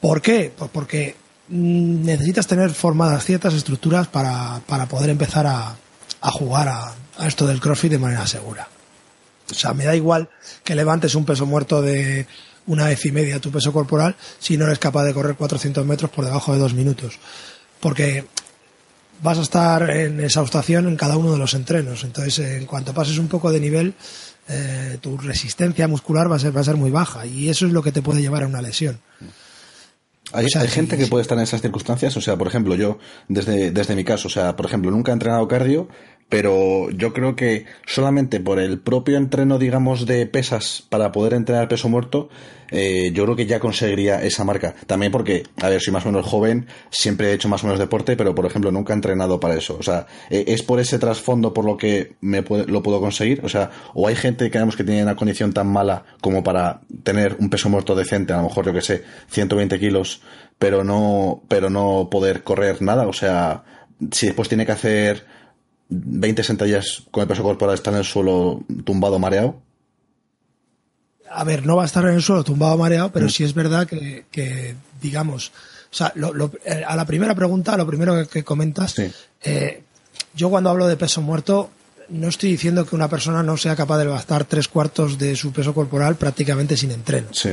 ¿Por qué? Pues porque mm, necesitas tener formadas ciertas estructuras para, para poder empezar a, a jugar a, a, esto del CrossFit de manera segura. O sea, me da igual que levantes un peso muerto de una vez y media tu peso corporal si no eres capaz de correr 400 metros por debajo de dos minutos. Porque vas a estar en exhaustación en cada uno de los entrenos. Entonces, en cuanto pases un poco de nivel, eh, tu resistencia muscular va a, ser, va a ser muy baja y eso es lo que te puede llevar a una lesión. Hay, hay gente que puede estar en esas circunstancias, o sea, por ejemplo, yo, desde, desde mi caso, o sea, por ejemplo, nunca he entrenado cardio, pero yo creo que solamente por el propio entreno, digamos, de pesas para poder entrenar peso muerto, eh, yo creo que ya conseguiría esa marca. También porque, a ver, soy más o menos joven, siempre he hecho más o menos deporte, pero por ejemplo nunca he entrenado para eso. O sea, eh, es por ese trasfondo por lo que me lo puedo conseguir. O sea, o hay gente que que tiene una condición tan mala como para tener un peso muerto decente, a lo mejor yo que sé, 120 kilos, pero no, pero no poder correr nada. O sea, si después tiene que hacer 20 sentadillas con el peso corporal está en el suelo tumbado mareado? A ver, no va a estar en el suelo tumbado mareado, pero mm. sí es verdad que, digamos, o sea, eh, a la primera pregunta, lo primero que, comentas, eh, yo cuando hablo de peso muerto, no estoy diciendo que una persona no sea capaz de levantar tres cuartos de su peso corporal prácticamente sin entreno. Sí.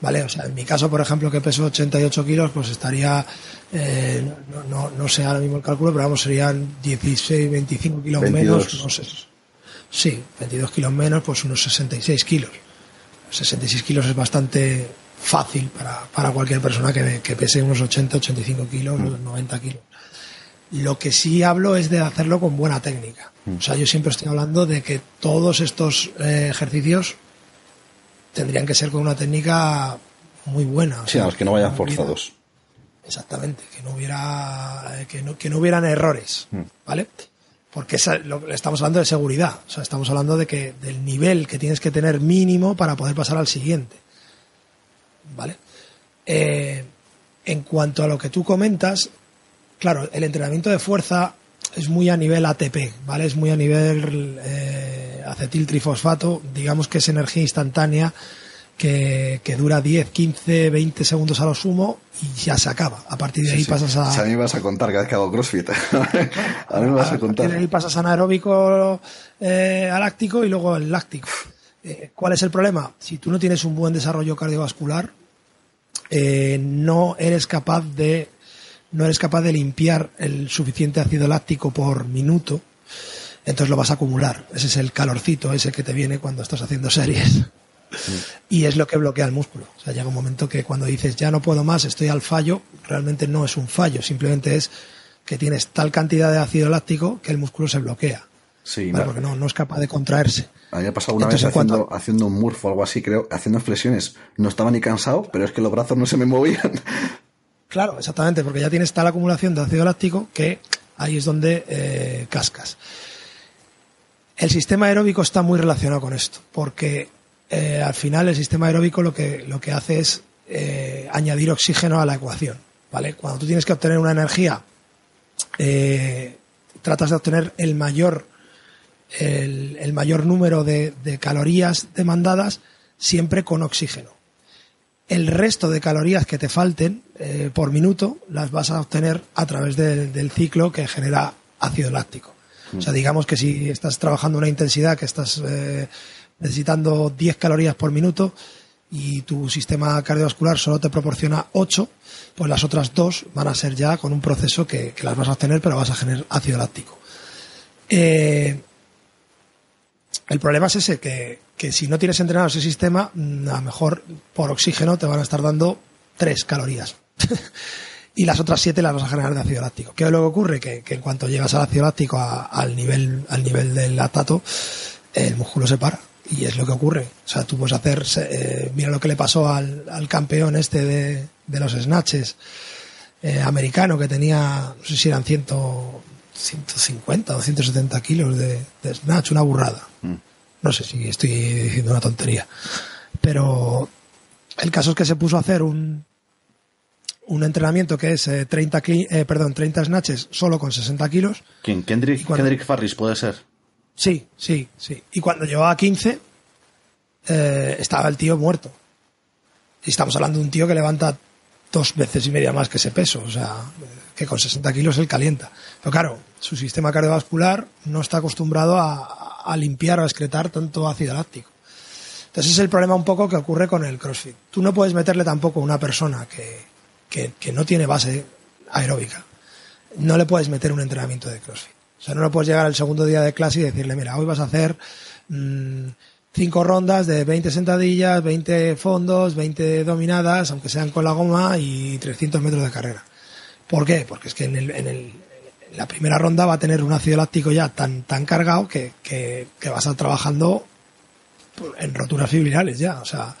¿Vale? O sea, en mi caso, por ejemplo, que peso 88 kilos, pues estaría, eh, no, no, sé ahora mismo el cálculo, pero vamos, serían 16, 25 kilos menos, no sé. Sí, 22 kilos menos, pues unos 66 kilos. 66 kilos es bastante fácil para, para cualquier persona que, que, pese unos 80, 85 kilos, 90 mm. kilos. Lo que sí hablo es de hacerlo con buena técnica. Mm. O sea, yo siempre estoy hablando de que todos estos eh, ejercicios tendrían que ser con una técnica muy buena. Sí, que no vayan forzados. exactamente, que no hubiera que no, que no hubieran errores, mm. ¿vale? Porque estamos hablando de seguridad, o sea, estamos hablando de que del nivel que tienes que tener mínimo para poder pasar al siguiente, ¿vale? Eh, en cuanto a lo que tú comentas, claro, el entrenamiento de fuerza es muy a nivel ATP, ¿vale? Es muy a nivel eh, acetil trifosfato, digamos que es energía instantánea que, dura 10, 15, 20 segundos a lo sumo y ya se acaba. A partir de ahí pasas a... a mí me vas a contar cada vez que hago CrossFit. a mí me vas a, contar. de ahí pasas anaeróbico eh, a láctico y luego el láctico. Eh, ¿Cuál es el problema? Si tú no tienes un buen desarrollo cardiovascular, eh, no eres capaz de no eres capaz de limpiar el suficiente ácido láctico por minuto, entonces lo vas a acumular. Ese es el calorcito ese que te viene cuando estás haciendo series. Y es lo que bloquea el músculo. O sea, llega un momento que cuando dices ya no puedo más, estoy al fallo, realmente no es un fallo, simplemente es que tienes tal cantidad de ácido láctico que el músculo se bloquea. Sí, porque no, no es capaz de contraerse. Había pasado una vez haciendo, haciendo un murf o algo así, creo, haciendo flexiones. No estaba ni cansado, pero es que los brazos no se me movían. Claro, exactamente, porque ya tienes tal acumulación de ácido láctico que ahí es donde eh, cascas. El sistema aeróbico está muy relacionado con esto, porque eh, al final el sistema aeróbico lo que, lo que hace es eh, añadir oxígeno a la ecuación. ¿vale? Cuando tú tienes que obtener una energía, tratas de obtener el mayor, el, mayor número de calorías demandadas siempre con oxígeno el resto de calorías que te falten eh, por minuto las vas a obtener a través del ciclo que genera ácido láctico. O sea, digamos que si estás trabajando una intensidad que estás eh, necesitando 10 calorías por minuto y tu sistema cardiovascular solo te proporciona 8, pues las otras dos van a ser ya con un proceso que, las vas a obtener, pero vas a generar ácido láctico. Eh, el problema es ese, que, si no tienes entrenado ese sistema, a lo mejor por oxígeno te van a estar dando 3 calorías. y las otras 7 las vas a generar de ácido láctico. ¿Qué luego ocurre? Que, en cuanto llegas al ácido láctico al, nivel, al nivel del lactato, el músculo se para. Y es lo que ocurre. O sea, tú puedes hacer, eh, mira lo que le pasó al, campeón este de, los snatches eh, americano que tenía, no sé si eran ciento, 150 o 170 kilos de, snatch, una burrada. Mm. No sé si estoy diciendo una tontería. Pero el caso es que se puso a hacer un, un entrenamiento que es 30, eh, eh, perdón, 30 snatches solo con 60 kilos. ¿Quién? ¿Kendrick, Kendrick Farris puede ser? Sí, sí, sí. Y cuando llevaba 15, eh, estaba el tío muerto. Y estamos hablando de un tío que levanta dos veces y media más que ese peso. O sea, que con 60 kilos él calienta. Pero claro, su sistema cardiovascular no está acostumbrado a, limpiar o a excretar tanto ácido láctico. Entonces es el problema un poco que ocurre con el CrossFit. Tú no puedes meterle tampoco a una persona que, no tiene base aeróbica. No le puedes meter un entrenamiento de CrossFit. O sea, no le puedes llegar al segundo día de clase y decirle, mira, hoy vas a hacer mm, cinco rondas de 20 sentadillas, 20 fondos, 20 dominadas, aunque sean con la goma y 300 metros de carrera. ¿Por qué? Porque es que en, el, en, el, la primera ronda va a tener un ácido láctico ya tan, tan cargado que, que, va a estar trabajando en roturas fibrilares ya. O sea,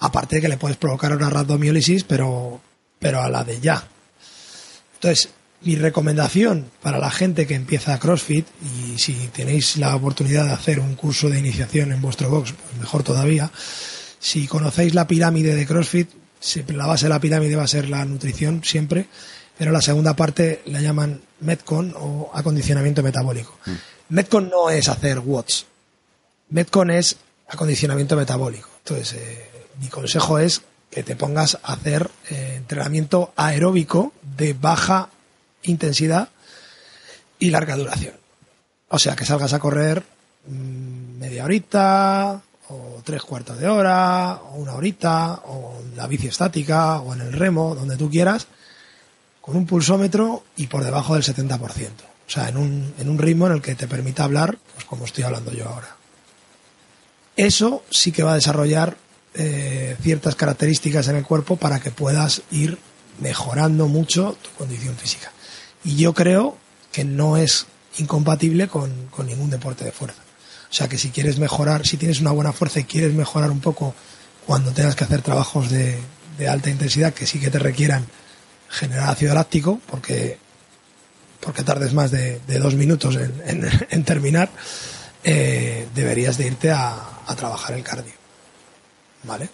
aparte de que le puedes provocar una rhabdomiólisis, pero, pero a la de ya. Entonces, mi recomendación para la gente que empieza a CrossFit, y si tenéis la oportunidad de hacer un curso de iniciación en vuestro box, pues mejor todavía, si conocéis la pirámide de CrossFit, la base de la pirámide va a ser la nutrición siempre, pero la segunda parte la llaman Metcon o acondicionamiento metabólico. Mm. Metcon no es hacer watts. Metcon es acondicionamiento metabólico. Entonces, eh, mi consejo es que te pongas a hacer eh, entrenamiento aeróbico de baja intensidad y larga duración. O sea, que salgas a correr mm, media horita, o tres cuartos de hora, o una horita, o en la bici estática, o en el remo, donde tú quieras, con un pulsómetro y por debajo del 70%. O sea, en un, en un ritmo en el que te permita hablar, pues como estoy hablando yo ahora. Eso sí que va a desarrollar eh, ciertas características en el cuerpo para que puedas ir mejorando mucho tu condición física. Y yo creo que no es incompatible con, con ningún deporte de fuerza. O sea que si quieres mejorar, si tienes una buena fuerza y quieres mejorar un poco cuando tengas que hacer trabajos de, de alta intensidad que sí que te requieran generar ácido láctico, porque, porque tardes más de, dos minutos en, terminar, eh, deberías de irte a, trabajar el cardio. ¿Vale?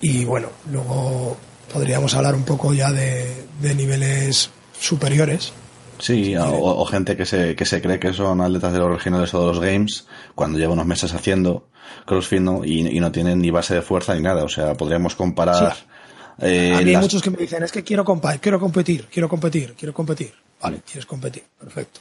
Y bueno, luego podríamos hablar un poco ya de, niveles superiores. Sí, o, gente que se, que se cree que son atletas de los regionales o de los games, cuando lleva unos meses haciendo CrossFit y, no tienen ni base de fuerza ni nada. O sea, podríamos comparar. Eh, a mí hay muchos que me dicen, es que quiero, quiero competir, quiero competir, quiero competir. Vale, quieres competir, perfecto.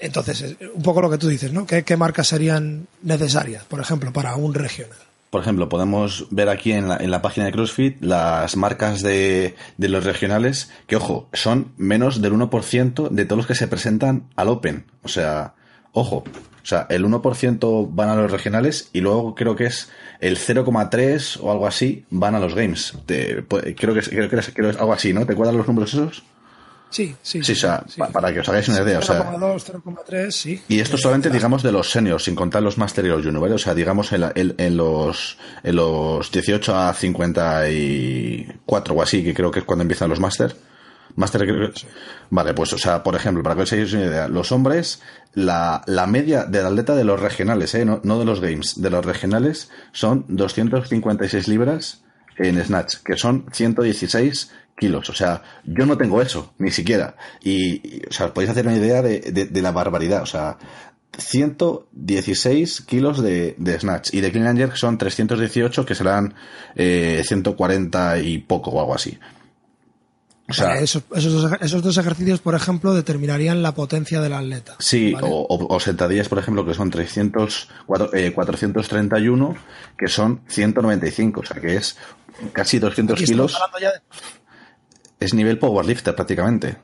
Entonces, un poco lo que tú dices, ¿no? ¿Qué, marcas serían necesarias, por ejemplo, para un regional? Por ejemplo, podemos ver aquí en la, en la página de CrossFit las marcas de, de, los regionales, que ojo, son menos del 1% de todos los que se presentan al Open. O sea, Ojo, o sea, el 1% van a los regionales y luego creo que es el 0,3 o algo así van a los games. creo, que, creo, que es, creo que es algo así, ¿no? ¿Te acuerdas los números esos? Sí, sí. Sí, o sea, para que os hagáis una idea. 0,2, 0,3, sí. Y esto solamente, digamos, de los seniors, sin contar los Master y los Junior, ¿vale? O sea, digamos, en, en, los, en los 18 a 54 o así, que creo que es cuando empiezan los Master. Master, Vale, pues, o sea, por ejemplo, para que os hagáis una idea, los hombres, la, la media del atleta de los regionales, ¿eh? No, no de los games, de los regionales, son 256 libras en Snatch, que son 116 kilos. O sea, yo no tengo eso, ni siquiera. Y, o sea, podéis hacer una idea de, de, la barbaridad. O sea, 116 kilos de, de snatch. Y de clean and jerk son 318, que serán eh, 140 y poco o algo así. O sea, esos, esos, dos, ejercicios, por ejemplo, determinarían la potencia del atleta. Sí, o, o, sentadillas, por ejemplo, que son 300, 431, que son 195, o sea, que es casi 200 kilos es nivel powerlifter prácticamente.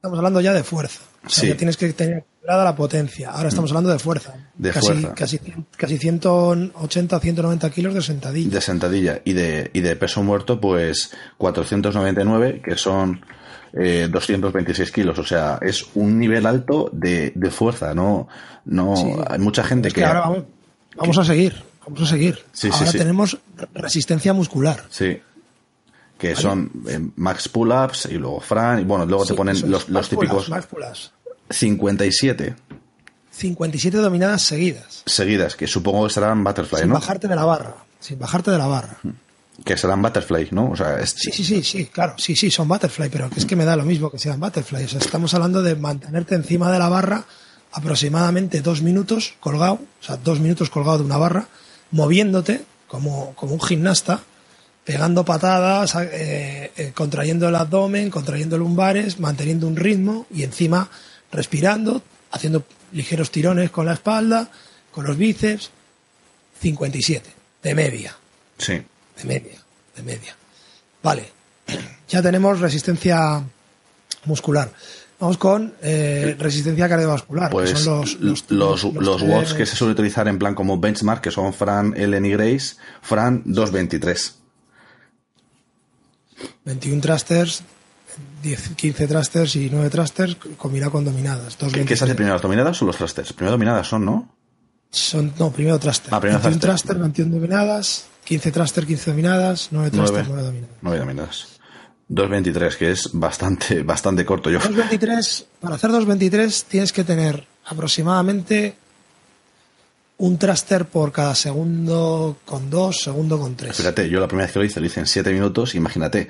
Estamos hablando ya de fuerza. O sea, ya tienes que tener la potencia. Ahora estamos mm. hablando de fuerza. De casi, fuerza. Casi, casi 180, 190 kilos de sentadilla. De sentadilla. Y de, y de peso muerto, pues 499, que son eh, 226 kilos. O sea, es un nivel alto de, de fuerza. No, no, hay mucha gente que, ahora vamos, vamos a seguir. Vamos a seguir. ahora tenemos resistencia muscular. Sí que son eh, max pull-ups y luego Fran, y bueno, luego te ponen los, los típicos... Max pull-ups. 57. 57 dominadas seguidas. Seguidas, que supongo que serán butterfly, sin ¿no? Sin bajarte de la barra. Sin bajarte de la barra. Que serán butterfly, ¿no? O sea, Sí, sí, sí, sí, claro. Sí, sí, son butterfly, pero es que me da lo mismo que sean butterfly. O sea, estamos hablando de mantenerte encima de la barra aproximadamente dos minutos colgado, o sea, dos minutos colgado de una barra, moviéndote como, como un gimnasta pegando patadas, eh, eh, contrayendo el abdomen, contrayendo lumbares, manteniendo un ritmo y encima respirando, haciendo ligeros tirones con la espalda, con los bíceps. 57, de media. Sí. De media, de media. Vale, ya tenemos resistencia muscular. Vamos con eh, resistencia cardiovascular. Pues que son los, los, los, watts que se suele utilizar en plan como benchmark, que son Fran, Ellen y Grace, Fran 223. 21 thrusters, 10, 15 thrusters y 9 thrusters combinado con dominadas. ¿Qué, ¿Qué, se hace primero, las dominadas o los thrusters? Primero dominadas son, ¿no? Son, no, primero thruster. Ah, primero 21 thruster, 21 dominadas, 15 thruster, 15 dominadas, 9 thruster, 9, dominadas. 9 dominadas. 2.23, que es bastante, bastante corto. Yo... 2.23, para hacer 2.23 tienes que tener aproximadamente un thruster por cada segundo con dos, segundo con tres. Fíjate, yo la primera vez que lo hice, lo hice en siete minutos, imagínate.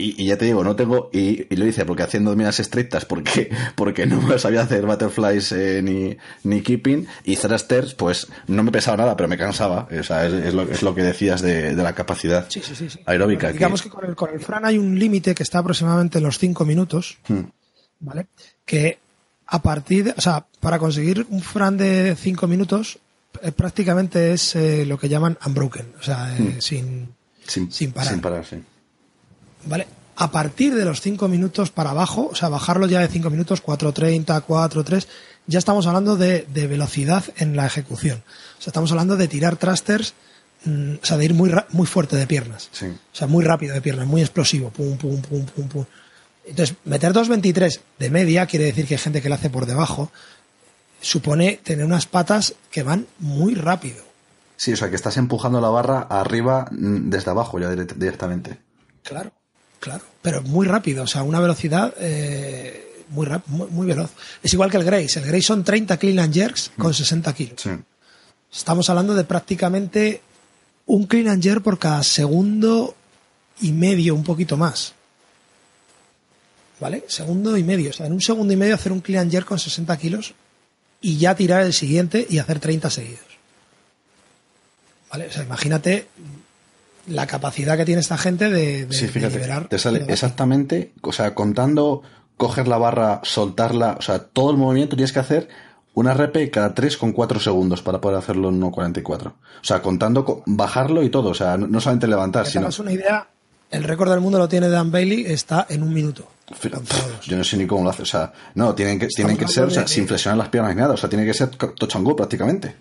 Y, ya te digo, no tengo, y, lo hice porque haciendo dominadas estrictas, porque, porque no sabía hacer butterflies eh, ni, ni keeping, y thrusters, pues no me pesaba nada, pero me cansaba. O sea, es, lo, es lo, que decías de, de la capacidad aeróbica. digamos que, con, el, con el Fran hay un límite que está aproximadamente en los cinco minutos, hmm. ¿vale? Que a partir de, o sea, para conseguir un Fran de cinco minutos, prácticamente es eh, lo que llaman unbroken, o sea, eh, hmm. sin, sin, parar. Sin parar, sí. ¿Vale? A partir de los 5 minutos para abajo, o sea, bajarlo ya de 5 minutos, 4.30, 4.3, ya estamos hablando de, de, velocidad en la ejecución. O sea, estamos hablando de tirar thrusters, mm, o sea, de ir muy, muy fuerte de piernas. Sí. O sea, muy rápido de piernas, muy explosivo. Pum, pum, pum, pum, pum. Entonces, meter 2.23 de media quiere decir que hay gente que lo hace por debajo, supone tener unas patas que van muy rápido. Sí, o sea, que estás empujando la barra arriba mm, desde abajo ya directamente. Claro, claro, pero muy rápido, o sea, una velocidad eh, muy, muy, muy, veloz. Es igual que el Grace, el Grace son 30 clean and jerks con 60 mm. kilos. Sí. Estamos hablando de prácticamente un clean and jerk por cada segundo y medio, un poquito más. ¿Vale? Segundo y medio. O sea, en un segundo y medio hacer un clean and jerk con 60 kilos y ya tirar el siguiente y hacer 30 seguidos. ¿Vale? O sea, imagínate la capacidad que tiene esta gente de, de, sí, fíjate, liberar. Te sale exactamente, o sea, contando coger la barra, soltarla, o sea, todo el movimiento tienes que hacer una rep cada 3,4 segundos para poder hacerlo en 1.44. O sea, contando bajarlo y todo, o sea, no solamente levantar, sino... una idea, El récord del mundo lo tiene Dan Bailey, está en un minuto. Yo no sé ni cómo lo hace. O sea, no, tienen que, tienen que ser, o sea, sin flexionar las piernas ni nada. O sea, tiene que ser tochango prácticamente.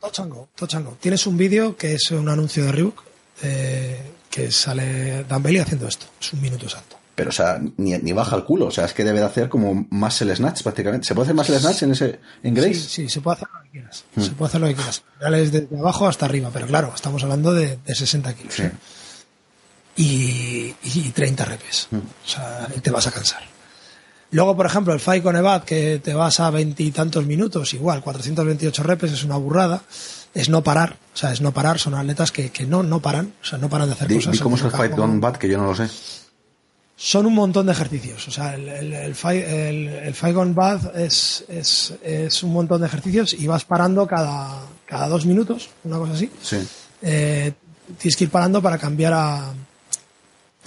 Tochango, tochango. Tienes un vídeo que es un anuncio de Reebok eh, que sale Dan Bailey haciendo esto. Es un minuto exacto. Pero, o sea, ni, ni, baja el culo. O sea, es que debe de hacer como más el snatch prácticamente. ¿Se puede hacer más el snatch en ese en Grace? Sí, sí, se puede hacer lo que quieras. Hmm. Se puede hacer lo que quieras. Es desde abajo hasta arriba. Pero claro, estamos hablando de, de 60 kilos. Sí. ¿eh? Y, y 30 repes. Mm. O sea, te vas a cansar. Luego, por ejemplo, el Fight con Evad, que te vas a veintitantos minutos, igual, 428 repes es una burrada. Es no parar, o sea, es no parar, son atletas que, que no, no paran, o sea, no paran de hacer cosas. ¿Y cómo es el Fight con Bad? Que yo no lo sé. Son un montón de ejercicios, o sea, el, el, el Fight, el, el fight Gone Bad es, es, es, un montón de ejercicios y vas parando cada, cada dos minutos, una cosa así. Sí. Eh, tienes que ir parando para cambiar a,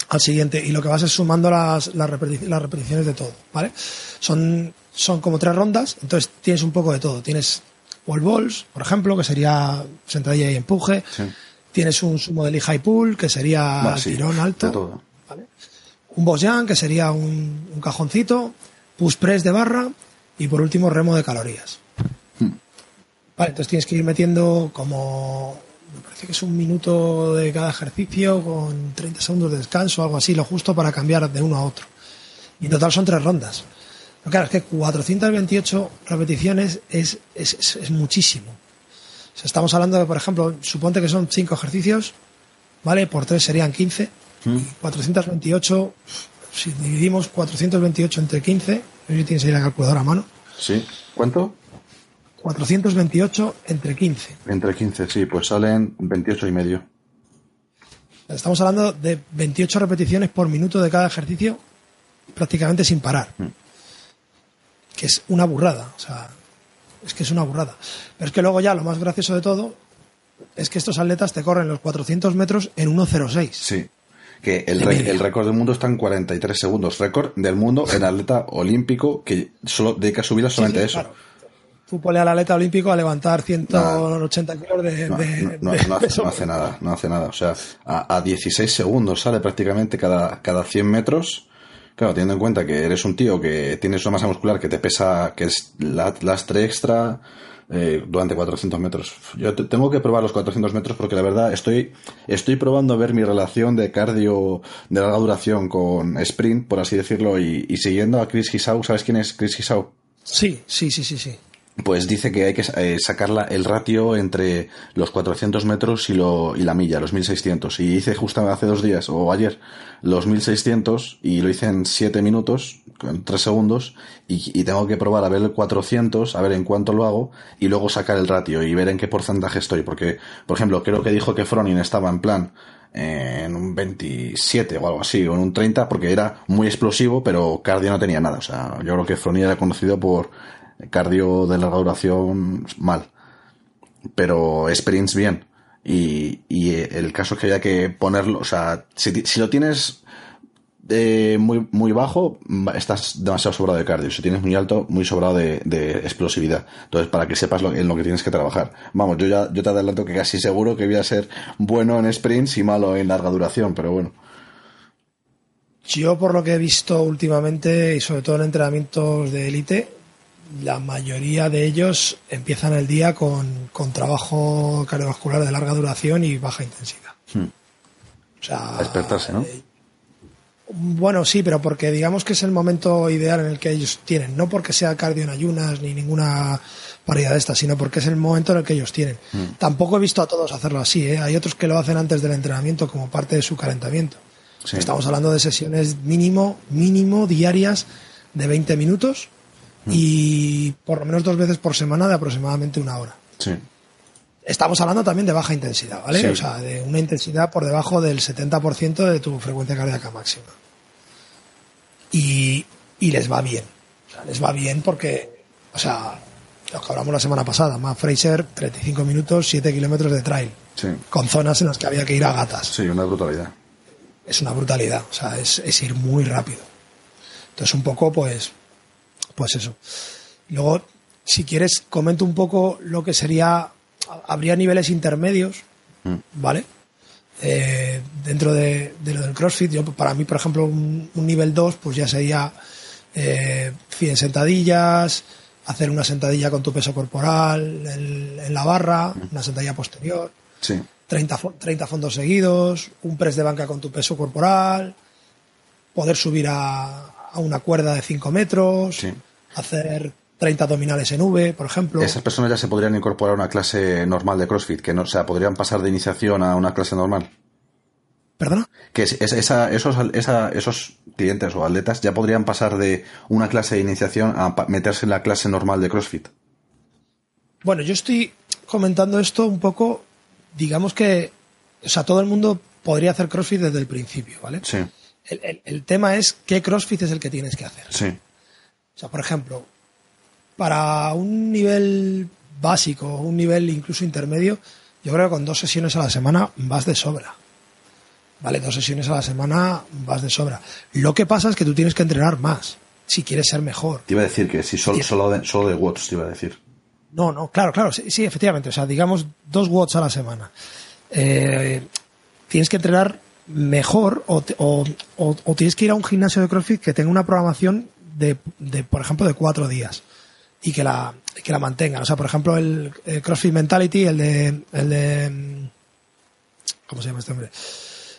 al siguiente y lo que vas es sumando las, las, repeticiones de todo, ¿vale? Son, son como tres rondas, entonces tienes un poco de todo. Tienes wall balls, por ejemplo, que sería sentadilla y empuje. Sí. Tienes un sumo de high pull, que sería sí, tirón alto. todo. ¿vale? Un boss jump, que sería un, un, cajoncito. Push press de barra. Y por último, remo de calorías. Hmm. Vale, entonces tienes que ir metiendo como me parece que es un minuto de cada ejercicio con 30 segundos de descanso, algo así, lo justo para cambiar de uno a otro. Y en total son tres rondas. Pero claro, es que 428 repeticiones es, es, es, es muchísimo. O sea, estamos hablando de, por ejemplo, suponte que son cinco ejercicios, ¿vale? Por tres serían 15. Mm. Y 428, si dividimos 428 entre 15, no sé si tienes ahí la calculadora a mano. Sí. ¿Cuánto? 428 entre 15. Entre 15, sí, pues salen 28 y medio. Estamos hablando de 28 repeticiones por minuto de cada ejercicio, prácticamente sin parar. Mm. Que es una burrada, o sea, es que es una burrada. Pero es que luego ya lo más gracioso de todo es que estos atletas te corren los 400 metros en 1.06. Sí. Que el, re el récord del mundo está en 43 segundos. Récord del mundo en atleta olímpico que solo dedica su vida solamente sí, a eso. Claro. Ponle al atleta olímpico a levantar 180 kilos de, No, de, no, de no hace, peso. no hace nada, no hace nada. O sea, a, a 16 segundos sale prácticamente cada, cada 100 metros. Claro, teniendo en cuenta que eres un tío que tienes una masa muscular que te pesa, que es la- lastre extra eh, durante 400 metros. Yo te- tengo que probar los 400 metros porque la verdad estoy, estoy probando a ver mi relación de cardio de larga duración con sprint, por así decirlo, y, y siguiendo a Chris Gisau. ¿Sabes quién es Chris Gisau? Sí, sí, sí, sí, sí. Pues dice que hay que eh, sacar la- el ratio entre los 400 metros y, lo, y la milla, los 1600. Y hice justo hace dos días, o ayer, los 1600 y lo hice en 7 minutos, con 3 segundos, y, y tengo que probar a ver el 400, a ver en cuánto lo hago, y luego sacar el ratio y ver en qué porcentaje estoy. Porque, por ejemplo, creo que dijo que Fronin estaba en plan eh, en un 27 o algo así, o en un 30, porque era muy explosivo, pero cardio no tenía nada. O sea, yo creo que Fronin era conocido por cardio de larga duración mal, pero sprints bien. Y, y el caso es que haya que ponerlo, o sea, si, si lo tienes eh, muy, muy bajo, estás demasiado sobrado de cardio. Si tienes muy alto, muy sobrado de, de explosividad. Entonces, para que sepas lo, en lo que tienes que trabajar. Vamos, yo ya yo te adelanto que casi seguro que voy a ser bueno en sprints y malo en larga duración, pero bueno. Yo, por lo que he visto últimamente, y sobre todo en entrenamientos de élite, la mayoría de ellos empiezan el día con, con trabajo cardiovascular de larga duración y baja intensidad. Hmm. O sea, A despertarse, ¿no? eh, Bueno, sí, pero porque digamos que es el momento ideal en el que ellos tienen, no porque sea cardio en ayunas ni ninguna paridad de esta, sino porque es el momento en el que ellos tienen. Mm. Tampoco he visto a todos hacerlo así, ¿eh? hay otros que lo hacen antes del entrenamiento como parte de su calentamiento. Sí. Estamos hablando de sesiones mínimo, mínimo diarias de 20 minutos. Y por lo menos dos veces por semana de aproximadamente una hora. Sí. Estamos hablando también de baja intensidad, ¿vale? Sí. O sea, de una intensidad por debajo del 70% de tu frecuencia cardíaca máxima. Y, y les va bien. O sea, les va bien porque, o sea, lo que hablamos la semana pasada, Matt Fraser, 35 minutos, 7 kilómetros de trail, Sí. con zonas en las que había que ir a gatas. Sí, una brutalidad. Es una brutalidad, o sea, es, es ir muy rápido. Entonces, un poco, pues, pues eso. Luego, si quieres, comento un poco lo que sería, habría niveles intermedios, Mm. ¿vale? eh, dentro de, lo del CrossFit, yo, para mí, por ejemplo, un, nivel 2, pues ya sería eh, 100 sentadillas, hacer una sentadilla con tu peso corporal en, la barra, una sentadilla posterior, sí. 30, 30 fondos seguidos, un press de banca con tu peso corporal, poder subir a, una cuerda de 5 metros, hacer 30 abdominales en V, por ejemplo. Esas personas ya se podrían incorporar a una clase normal de CrossFit, que no, o sea, podrían pasar de iniciación a una clase normal. ¿Perdona? Que esa, esos, esos clientes o atletas ya podrían pasar de una clase de iniciación a meterse en la clase normal de CrossFit. Bueno, yo estoy comentando esto un poco, digamos que, o sea, todo el mundo podría hacer CrossFit desde el principio, ¿vale? Sí. El, el tema es qué CrossFit es el que tienes que hacer. Sí. O sea, por ejemplo, para un nivel básico, un nivel incluso intermedio, yo creo que con dos sesiones a la semana vas de sobra. Vale, dos sesiones a la semana vas de sobra. Lo que pasa es que tú tienes que entrenar más si quieres ser mejor. Te iba a decir que si solo, solo, de, solo de watts, te iba a decir. No, no, claro, claro, sí, efectivamente. O sea, digamos dos watts a la semana. Eh, tienes que entrenar mejor o, o, tienes que ir a un gimnasio de CrossFit que tenga una programación de, de por ejemplo, de cuatro días y que la, que la mantengan. O sea, por ejemplo, el, CrossFit Mentality, el de, el de. ¿Cómo se llama este hombre?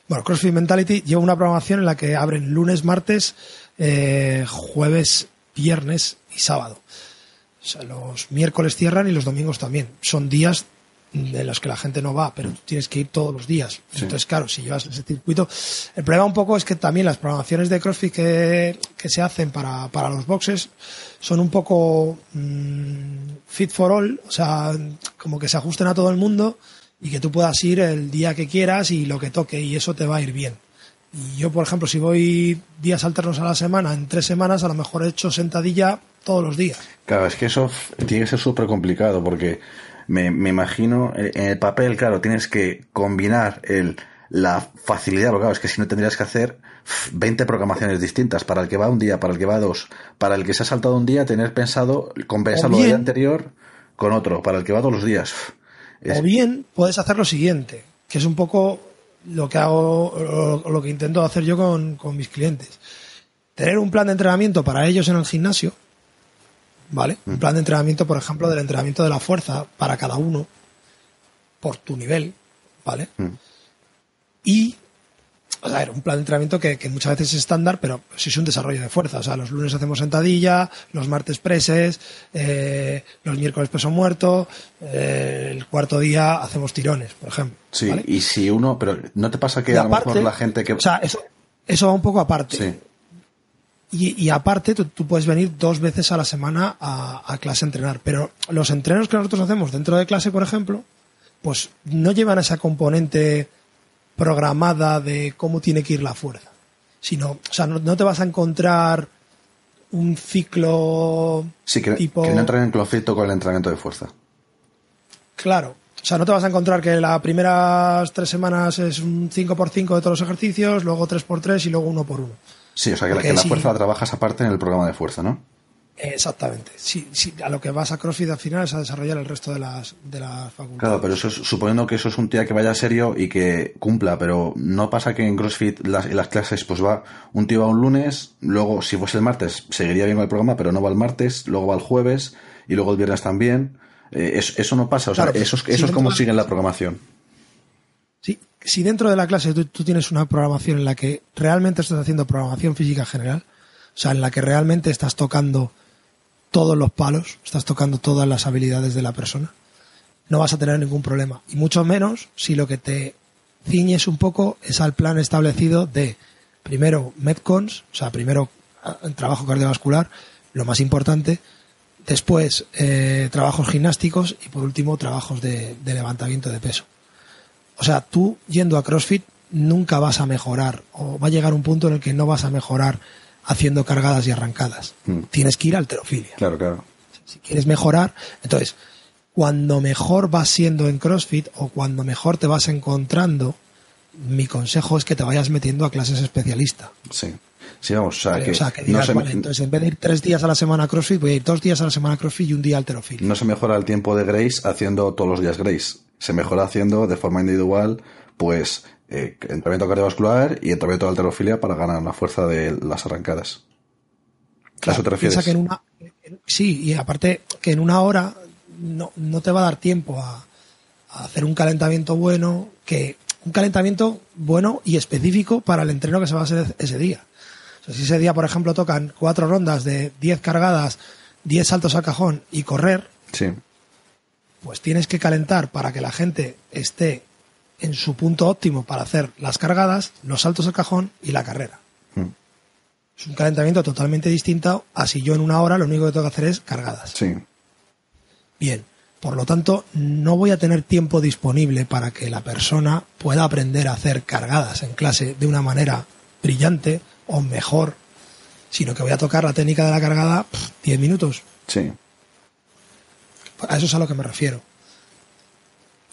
Bueno, CrossFit Mentality lleva una programación en la que abren lunes, martes, eh, jueves, viernes y sábado. O sea, los miércoles cierran y los domingos también. Son días de los que la gente no va, pero tú tienes que ir todos los días. Entonces, claro, si llevas ese circuito. El problema un poco es que también las programaciones de CrossFit que, que se hacen para, para, los boxes son un poco mm, fit for all, o sea, como que se ajusten a todo el mundo y que tú puedas ir el día que quieras y lo que toque y eso te va a ir bien. Y yo, por ejemplo, si voy días alternos a la semana, en tres semanas a lo mejor he hecho sentadilla todos los días. Claro, es que eso tiene que ser súper complicado porque me, me imagino, eh, en el papel, claro, tienes que combinar el, la facilidad, porque claro, es que si no tendrías que hacer 20 programaciones distintas, para el que va un día, para el que va dos, para el que se ha saltado un día, tener pensado compensar lo día anterior con otro, para el que va todos los días. O bien puedes hacer lo siguiente, que es un poco lo que hago, o lo que intento hacer yo con, con mis clientes. Tener un plan de entrenamiento para ellos en el gimnasio, ¿vale? Un plan de entrenamiento, por ejemplo, del entrenamiento de la fuerza para cada uno, por tu nivel, ¿vale? Mm. Y, o sea, un plan de entrenamiento que, muchas veces es estándar, pero sí es un desarrollo de fuerza. O sea, los lunes hacemos sentadilla, los martes preses, eh, los miércoles peso muerto, eh, el cuarto día hacemos tirones, por ejemplo. Sí, y si uno, pero ¿no te pasa que a lo mejor la gente que... O sea, eso, eso va un poco aparte. Sí. Y, aparte, tú, puedes venir dos veces a la semana a, clase a entrenar. Pero los entrenos que nosotros hacemos dentro de clase, por ejemplo, pues no llevan esa componente programada de cómo tiene que ir la fuerza. Sino, o sea, no, te vas a encontrar un ciclo sí, que, tipo... que no entran en conflicto con el entrenamiento de fuerza. Claro. O sea, no te vas a encontrar que las primeras tres semanas es un 5x5 de todos los ejercicios, luego 3x3 y luego 1x1. Sí, o sea, que, la, fuerza la trabajas aparte en el programa de fuerza, ¿no? Exactamente. Sí, sí, a lo que vas a CrossFit al final es a desarrollar el resto de las, de las facultades. Claro, pero eso suponiendo que eso es un tío que vaya serio y que cumpla, pero no pasa que en CrossFit las, las clases pues va, un tío va un lunes, luego si fuese el martes seguiría bien el programa, pero no va el martes, luego va el jueves y luego el viernes también. Eh, eso, no pasa, o sea, eso, eso es como siguen la programación si dentro de la clase tú, tienes una programación en la que realmente estás haciendo programación física general, o sea, en la que realmente estás tocando todos los palos, estás tocando todas las habilidades de la persona, no vas a tener ningún problema. Y mucho menos si lo que te ciñes un poco es al plan establecido de, primero, Metcons, o sea, primero trabajo cardiovascular, lo más importante, después eh, trabajos gimnásticos y por último trabajos de levantamiento de peso. O sea, tú yendo a CrossFit nunca vas a mejorar o va a llegar un punto en el que no vas a mejorar haciendo cargadas y arrancadas. Hmm. Tienes que ir a alterofilia. Claro, claro. Si quieres mejorar, entonces, cuando mejor vas siendo en CrossFit o cuando mejor te vas encontrando, mi consejo es que te vayas metiendo a clases especialistas. Sí. Sí, vamos, o sea, que, entonces en vez de ir tres días a la semana a CrossFit, voy a ir dos días a la semana a CrossFit y un día a alterofilia. No se mejora el tiempo de Grace haciendo todos los días Grace se mejora haciendo de forma individual, pues, eh, entrenamiento cardiovascular y entrenamiento de alterofilia para ganar la fuerza de las arrancadas. ¿A eso te refieres? Que en una, sí, y aparte que en una hora no, no te va a dar tiempo a, a hacer un calentamiento bueno, que un calentamiento bueno y específico para el entreno que se va a hacer ese día. O sea, si ese día, por ejemplo, tocan cuatro rondas de 10 cargadas, 10 saltos al cajón y correr, Sí. Pues tienes que calentar para que la gente esté en su punto óptimo para hacer las cargadas, los saltos al cajón y la carrera. Mm. Es un calentamiento totalmente distinto a si yo en una hora lo único que tengo que hacer es cargadas. Sí. Bien, por lo tanto, no voy a tener tiempo disponible para que la persona pueda aprender a hacer cargadas en clase de una manera brillante o mejor, sino que voy a tocar la técnica de la cargada pff, 10 minutos. Sí. A eso es a lo que me refiero.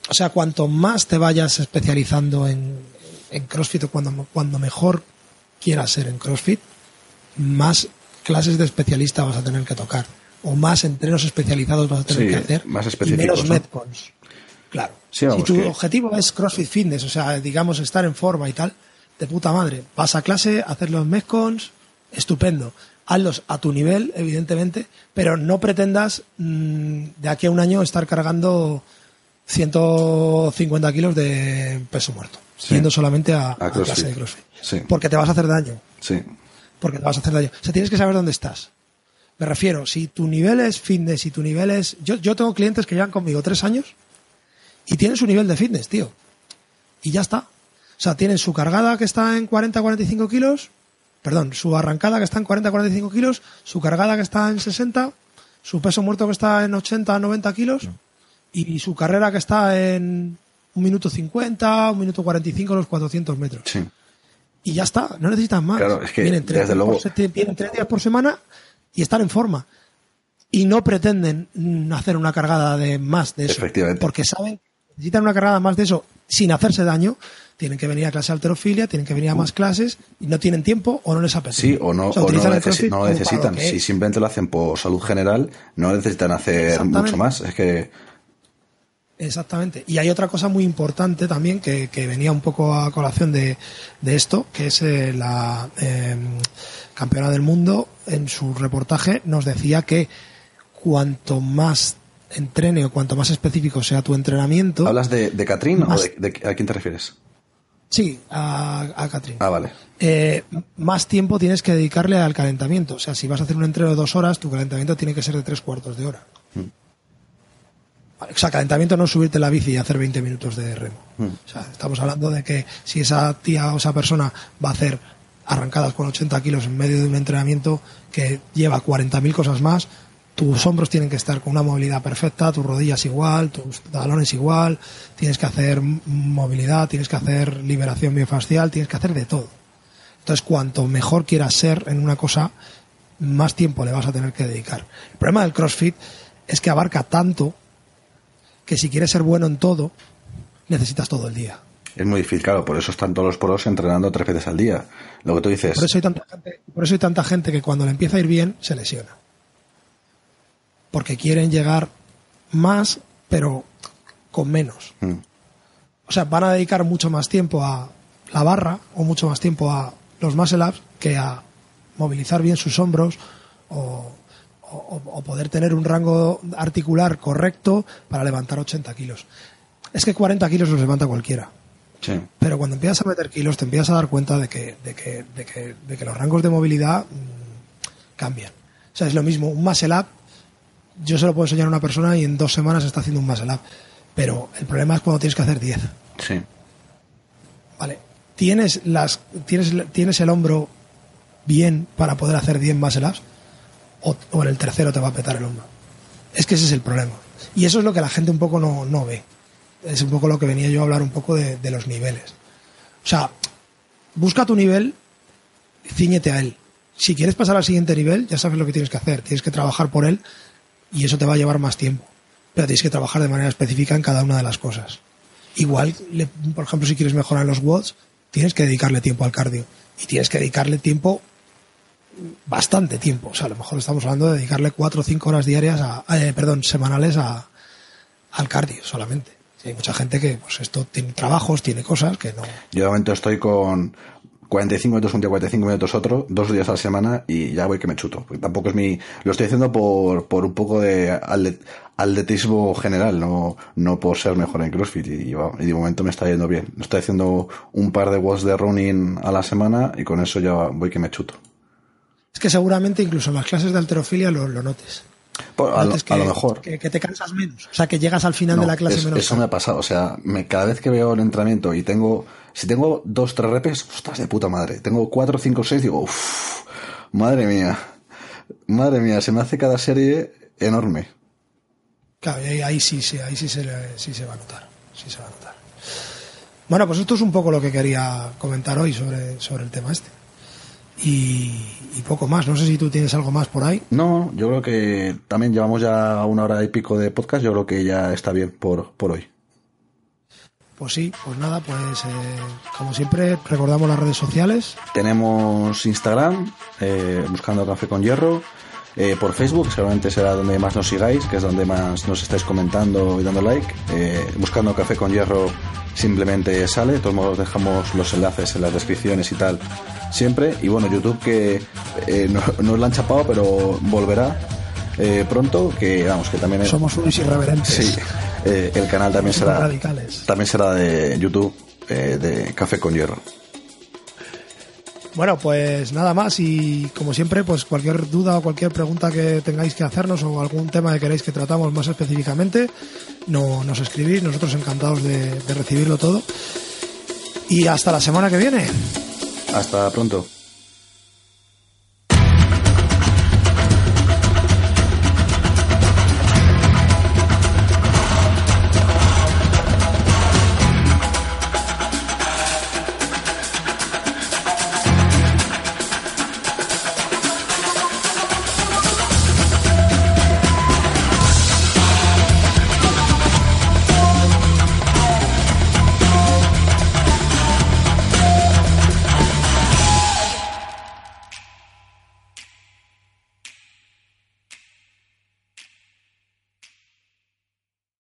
O sea, cuanto más te vayas especializando en, en CrossFit o cuando, cuando mejor quieras ser en CrossFit, más clases de especialista vas a tener que tocar. O más entrenos especializados vas a tener Sí, que hacer. más y específicos, menos ¿no? metcons. Claro. Sí, si tu que- objetivo es CrossFit Fitness, o sea, digamos estar en forma y tal, de puta madre. Vas a clase, hacer los metcons, estupendo. Hazlos a tu nivel, evidentemente, pero no pretendas mm, de aquí a un año estar cargando 150 kilos de peso muerto, Sí. yendo solamente a, clase de CrossFit. Sí. Porque te vas a hacer daño Sí. porque te vas a hacer daño. O sea, tienes que saber dónde estás. Me refiero, si tu nivel es fitness, si tu nivel es... Yo, yo tengo clientes que llevan conmigo tres años y tienen su nivel de fitness, tío. Y ya está. O sea, tienen su cargada que está en 40-45 kilos, perdón, su arrancada que está en 40-45 kilos, su cargada que está en 60, su peso muerto que está en 80-90 kilos y su carrera que está en un minuto 50, un minuto 45 los 400 metros Sí. y ya está, no necesitas más. Claro, es que, vienen tres, desde luego- por vienen tres días por semana y están en forma. Y no pretenden mm, hacer una cargada de más de eso. Efectivamente. Porque saben que necesitan una cargada más de eso sin hacerse daño. Tienen que venir a clase de alterofilia, tienen que venir a más clases y no tienen tiempo o no les apetece. Sí, o no, o no, necesi- no necesitan. Si simplemente lo hacen por salud general, no necesitan hacer mucho más. Es que. Exactamente. Y hay otra cosa muy importante también que, que venía un poco a colación de, de esto, que es eh, la eh, campeona del mundo en su reportaje nos decía que cuanto más entrene o cuanto más específico sea tu entrenamiento, ¿Hablas de, de Catrín o de- a quién te refieres? Sí, a, a Catrín, Ah, vale. eh, más tiempo tienes que dedicarle al calentamiento. O sea, si vas a hacer un entreno de dos horas, tu calentamiento tiene que ser de tres cuartos de hora. Vale, O sea, calentamiento no es subirte la bici y hacer 20 minutos de remo. O sea, estamos hablando de que si esa tía o esa persona va a hacer arrancadas con 80 kilos en medio de un entrenamiento que lleva 40.000 cosas más, tus hombros tienen que estar con una movilidad perfecta, tus rodillas igual, tus talones igual, tienes que hacer movilidad, tienes que hacer liberación miofascial, tienes que hacer de todo. Entonces, cuanto mejor quieras ser en una cosa, más tiempo le vas a tener que dedicar. El problema del CrossFit es que abarca tanto que si quieres ser bueno en todo, necesitas todo el día. Es muy difícil, claro. Por eso están todos los poros entrenando tres veces al día. Lo que tú dices. Por eso hay tanta gente, por eso hay tanta gente que cuando le empieza a ir bien se lesiona. Porque quieren llegar más, pero con menos. Mm, O sea, van a dedicar mucho más tiempo a la barra o mucho más tiempo a los muscle ups que a movilizar bien sus hombros o, o- o poder tener un rango articular correcto para levantar 80 kilos. Es que 40 kilos los levanta cualquiera. sí. Pero cuando empiezas a meter kilos, te empiezas a dar cuenta de que, de que, de que, de que los rangos de movilidad mm, cambian. O sea, es lo mismo, un muscle up, yo se lo puedo enseñar a una persona y en dos semanas está haciendo un muscle up. Pero el problema es cuando tienes que hacer 10. Sí. ¿Vale? ¿Tienes, las, tienes, tienes el hombro bien para poder hacer 10 muscle ups? O, o en el tercero te va a petar el hombro. Es que ese es el problema. Y eso es lo que la gente un poco no, no ve. Es un poco lo que venía yo a hablar un poco de, de los niveles. O sea, busca tu nivel, ciñete a él. Si quieres pasar al siguiente nivel, ya sabes lo que tienes que hacer. Tienes que trabajar por él y eso te va a llevar más tiempo. Pero tienes que trabajar de manera específica en cada una de las cosas. Igual, por ejemplo, si quieres mejorar los watts, tienes que dedicarle tiempo al cardio. Y tienes que dedicarle tiempo, bastante tiempo. O sea, a lo mejor estamos hablando de dedicarle cuatro o cinco horas diarias, a, eh, perdón, semanales a, al cardio solamente. Hay mucha gente que, pues esto tiene trabajos, tiene cosas que no. Yo de momento estoy con 45 minutos un día, 45 minutos otro, dos días a la semana y ya voy que me chuto. Porque tampoco es mi. Lo estoy haciendo por, por un poco de atletismo general, no, no por ser mejor en CrossFit. Y, y, de momento me está yendo bien. Estoy haciendo un par de watts de running a la semana y con eso ya voy que me chuto. Es que seguramente incluso en las clases de alterofilia lo, lo notes. Pues a, lo, mejor. Que, te cansas menos. O sea, que llegas al final de la clase menos. Eso me ha pasado. O sea, me, cada vez que veo el entrenamiento y tengo. Si tengo dos, tres repes, ostras, de puta madre. Tengo cuatro, cinco, seis, digo, uff, madre mía. Madre mía, se me hace cada serie enorme. Claro, y ahí, sí, sí, ahí sí se, sí se va a notar. Sí se va a notar. Bueno, pues esto es un poco lo que quería comentar hoy sobre, sobre el tema este y, poco más. No sé si tú tienes algo más por ahí. No, yo creo que también llevamos ya una hora y pico de podcast. Yo creo que ya está bien por, por hoy. Pues sí, pues nada, pues eh, como siempre recordamos las redes sociales. Tenemos Instagram, eh, buscando café con hierro. Eh, por Facebook, seguramente será donde más nos sigáis, que es donde más nos estáis comentando y dando like. buscando café con hierro simplemente sale. De todos modos dejamos los enlaces en las descripciones y tal siempre. Y bueno, YouTube que eh, no, nos lo han chapado, pero volverá eh, pronto. Que vamos, que también somos unos irreverentes. Sí, eh, el canal también será también será de YouTube de Café con Hierro. Bueno, pues nada más y como siempre, pues cualquier duda o cualquier pregunta que tengáis que hacernos o algún tema que queráis que tratamos más específicamente, no, nos escribís, nosotros encantados de recibirlo todo. Y hasta la semana que viene. Hasta pronto.